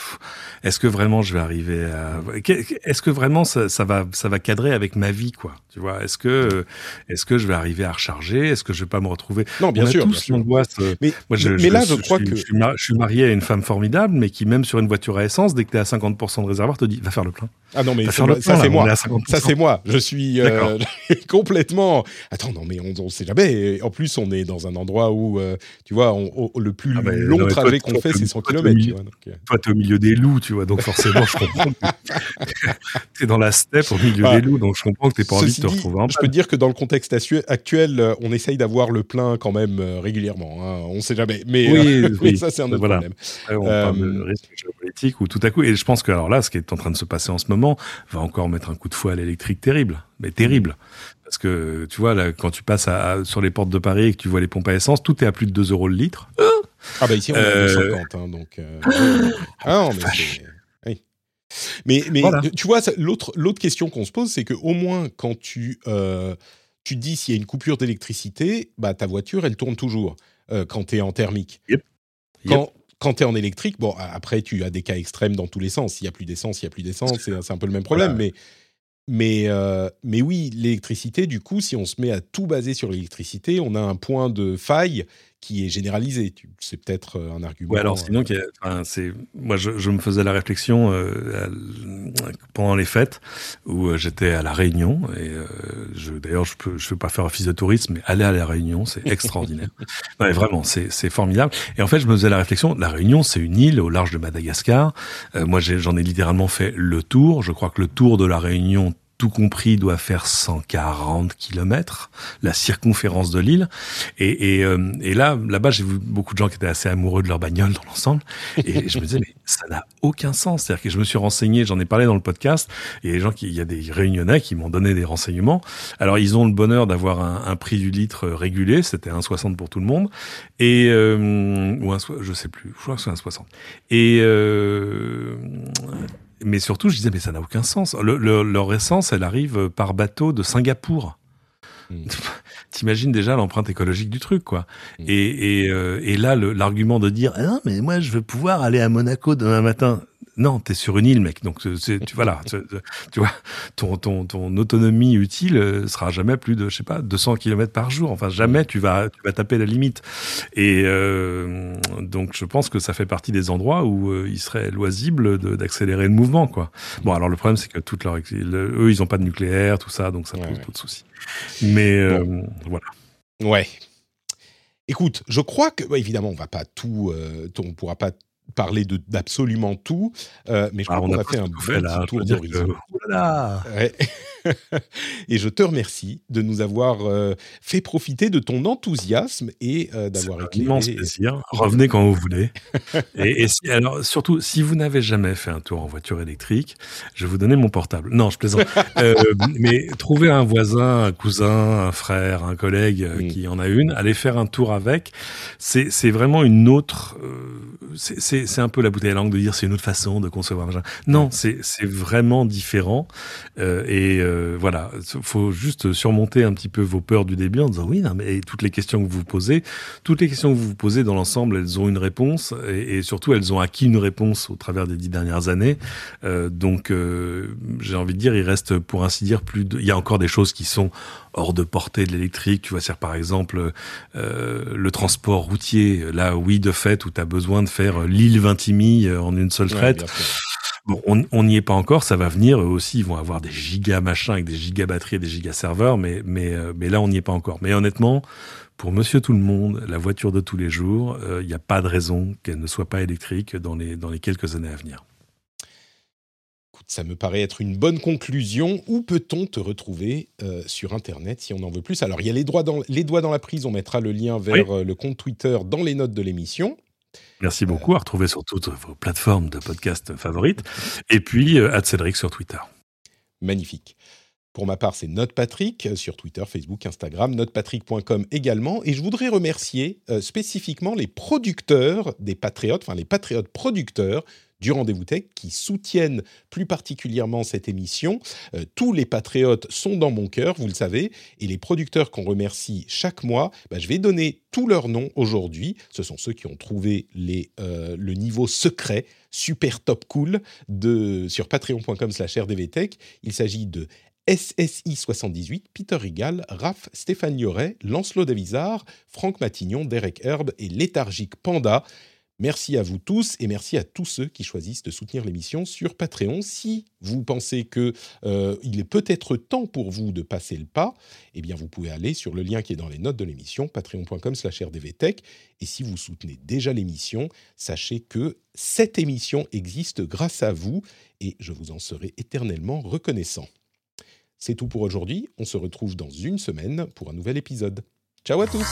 est-ce que vraiment je vais arriver à est-ce que vraiment ça, va ça va cadrer avec ma vie quoi? Tu vois Est-ce que est-ce que je vais arriver à recharger? Est-ce que je vais pas me retrouver? Non, bien sûr. Euh, mais, mais là, je, crois que je suis, marié à une femme formidable, mais qui même sur une voiture à essence, dès que tu es à 50% de réservoir, te dit va faire le plein. Ah non mais ça c'est moi. Ça, c'est moi. Je suis euh, complètement. Attends, non, mais on ne sait jamais. En plus, on est dans un endroit où, euh, tu vois, le plus ah, long trajet qu'on fait, c'est 100 km. Tu vois, euh. Toi, tu es au milieu des loups, tu vois. Donc, forcément, je comprends. tu es dans la steppe au milieu des loups. Donc, je comprends que tu pas envie de te retrouver Je peux te dire que dans le contexte actuel, on essaye d'avoir le plein quand même régulièrement. Hein. On ne sait jamais. Mais, oui, ça, c'est un autre problème. on parle de risque géopolitique ou tout à coup. Et je pense que, alors là, ce qui est en train de se passer en ce moment va encore mettre un coup de fouet à l'électrique terrible, mais terrible. Parce que tu vois, là, quand tu passes à, sur les portes de Paris et que tu vois les pompes à essence, tout est à plus de 2 euros le litre. Ah bah ici on est à 250, hein, donc. Euh, ah non, mais Mais, mais tu vois, l'autre l'autre question qu'on se pose, c'est que au moins quand tu euh, tu dis s'il y a une coupure d'électricité, bah ta voiture elle tourne toujours euh, quand tu es en thermique. Quand, quand tu es en électrique, bon, après, tu as des cas extrêmes dans tous les sens. S'il n'y a plus d'essence, il n'y a plus d'essence, c'est un peu le même problème. Mais, mais, euh, mais oui, l'électricité, du coup, si on se met à tout baser sur l'électricité, on a un point de faille qui est généralisé. C'est peut-être euh, un argument. Ouais, alors sinon, euh, enfin, c'est moi, je, je, me faisais la réflexion euh, pendant les fêtes où j'étais à la Réunion et je, d'ailleurs, je peux, je peux pas faire office de tourisme, mais aller à la Réunion, c'est extraordinaire. ouais, vraiment, c'est, c'est formidable. Et en fait, je me faisais la réflexion. La Réunion, c'est une île au large de Madagascar. moi, j'en ai littéralement fait le tour. Je crois que le tour de la Réunion tout compris, doit faire 140 kilomètres, la circonférence de l'île. Et, et, euh, et, là, là-bas, j'ai vu beaucoup de gens qui étaient assez amoureux de leur bagnole dans l'ensemble. Et je me disais, mais ça n'a aucun sens. C'est-à-dire que je me suis renseigné, j'en ai parlé dans le podcast, et les gens qui, il y a des réunionnais qui m'ont donné des renseignements. Alors, ils ont le bonheur d'avoir un, un prix du litre régulé, c'était 1,60 pour tout le monde, et euh, ou un, je sais plus, je crois que c'est 1,60. Et euh, mais surtout, je disais, mais ça n'a aucun sens. leur essence, elle arrive par bateau de Singapour. Hmm. T'imagines déjà l'empreinte écologique du truc, quoi. Hmm. Et, et, euh, et, là, l'argument de dire, ah non, mais moi, je veux pouvoir aller à Monaco demain matin. Non, t'es sur une île, mec. Donc, tu, voilà, tu, vois, ton, ton, ton autonomie utile euh, sera jamais plus de, je sais pas, 200 km par jour. Enfin, jamais tu vas, tu vas taper la limite. Et euh, donc, je pense que ça fait partie des endroits où euh, il serait loisible d'accélérer le mouvement, quoi. Bon, alors le problème, c'est que toute leur, eux, ils ont pas de nucléaire, tout ça, donc ça pose pas de soucis. Mais voilà. Ouais. Écoute, je crois que, bah, évidemment, on va pas tout, on pourra pas parler d'absolument tout, euh, mais je crois ah, qu'on a, fait un bon tour d'horizon. Voilà. et je te remercie de nous avoir euh, fait profiter de ton enthousiasme et euh, d'avoir éclairé. immense plaisir. Revenez quand vous voulez. et, alors, surtout, si vous n'avez jamais fait un tour en voiture électrique, je vais vous donner mon portable. Non, je plaisante. mais trouvez un voisin, un cousin, un frère, un collègue mm. qui en a une, allez faire un tour avec. C'est vraiment une autre. c'est un peu la bouteille à langue de dire c'est une autre façon de concevoir. Non, c'est vraiment différent. Euh, et, euh, voilà, faut juste surmonter un petit peu vos peurs du début en disant oui, non, mais toutes les questions que vous vous posez, toutes les questions que vous vous posez dans l'ensemble, elles ont une réponse et, surtout elles ont acquis une réponse au travers des dix dernières années. Euh, donc, euh, j'ai envie de dire, il reste pour ainsi dire plus de, il y a encore des choses qui sont hors de portée de l'électrique. Tu vois, c'est par exemple euh, le transport routier. Là, oui, de fait, où tu as besoin de faire l'île Vintimille en une seule traite. Bon, on n'y est pas encore, ça va venir. Eux aussi, ils vont avoir des giga machins avec des giga batteries et des giga serveurs, mais, mais, euh, mais là, on n'y est pas encore. Mais honnêtement, pour monsieur tout le monde, la voiture de tous les jours, il euh, n'y a pas de raison qu'elle ne soit pas électrique dans les, dans les quelques années à venir. Ça me paraît être une bonne conclusion. Où peut-on te retrouver euh, sur Internet si on en veut plus? Alors, il y a les, doigts dans, les doigts dans la prise. On mettra le lien vers le compte Twitter dans les notes de l'émission. Merci beaucoup. À retrouver sur toutes vos plateformes de podcast favorites. Et puis, euh, Cédric sur Twitter. Magnifique. Pour ma part, c'est NotePatrick euh, sur Twitter, Facebook, Instagram, notepatrick.com également. Et je voudrais remercier euh, spécifiquement les producteurs des Patriotes, enfin les Patriotes producteurs du Rendez-vous Tech qui soutiennent plus particulièrement cette émission. Euh, tous les patriotes sont dans mon cœur, vous le savez, et les producteurs qu'on remercie chaque mois, bah, je vais donner tous leurs noms aujourd'hui. Ce sont ceux qui ont trouvé euh, le niveau secret, super top cool, de, sur patreon.com slash rdvtech. Il s'agit de SSI78, Peter Rigal, Raph, Stéphane Lioret, Lancelot Davizard, Franck Matignon, Derek Herb et Léthargique Panda. Merci à vous tous et merci à tous ceux qui choisissent de soutenir l'émission sur Patreon. Si vous pensez que euh, est peut-être temps pour vous de passer le pas, eh bien vous pouvez aller sur le lien qui est dans les notes de l'émission, patreon.com/rdvtech. Et si vous soutenez déjà l'émission, sachez que cette émission existe grâce à vous et je vous en serai éternellement reconnaissant. C'est tout pour aujourd'hui. On se retrouve dans une semaine pour un nouvel épisode. Ciao à tous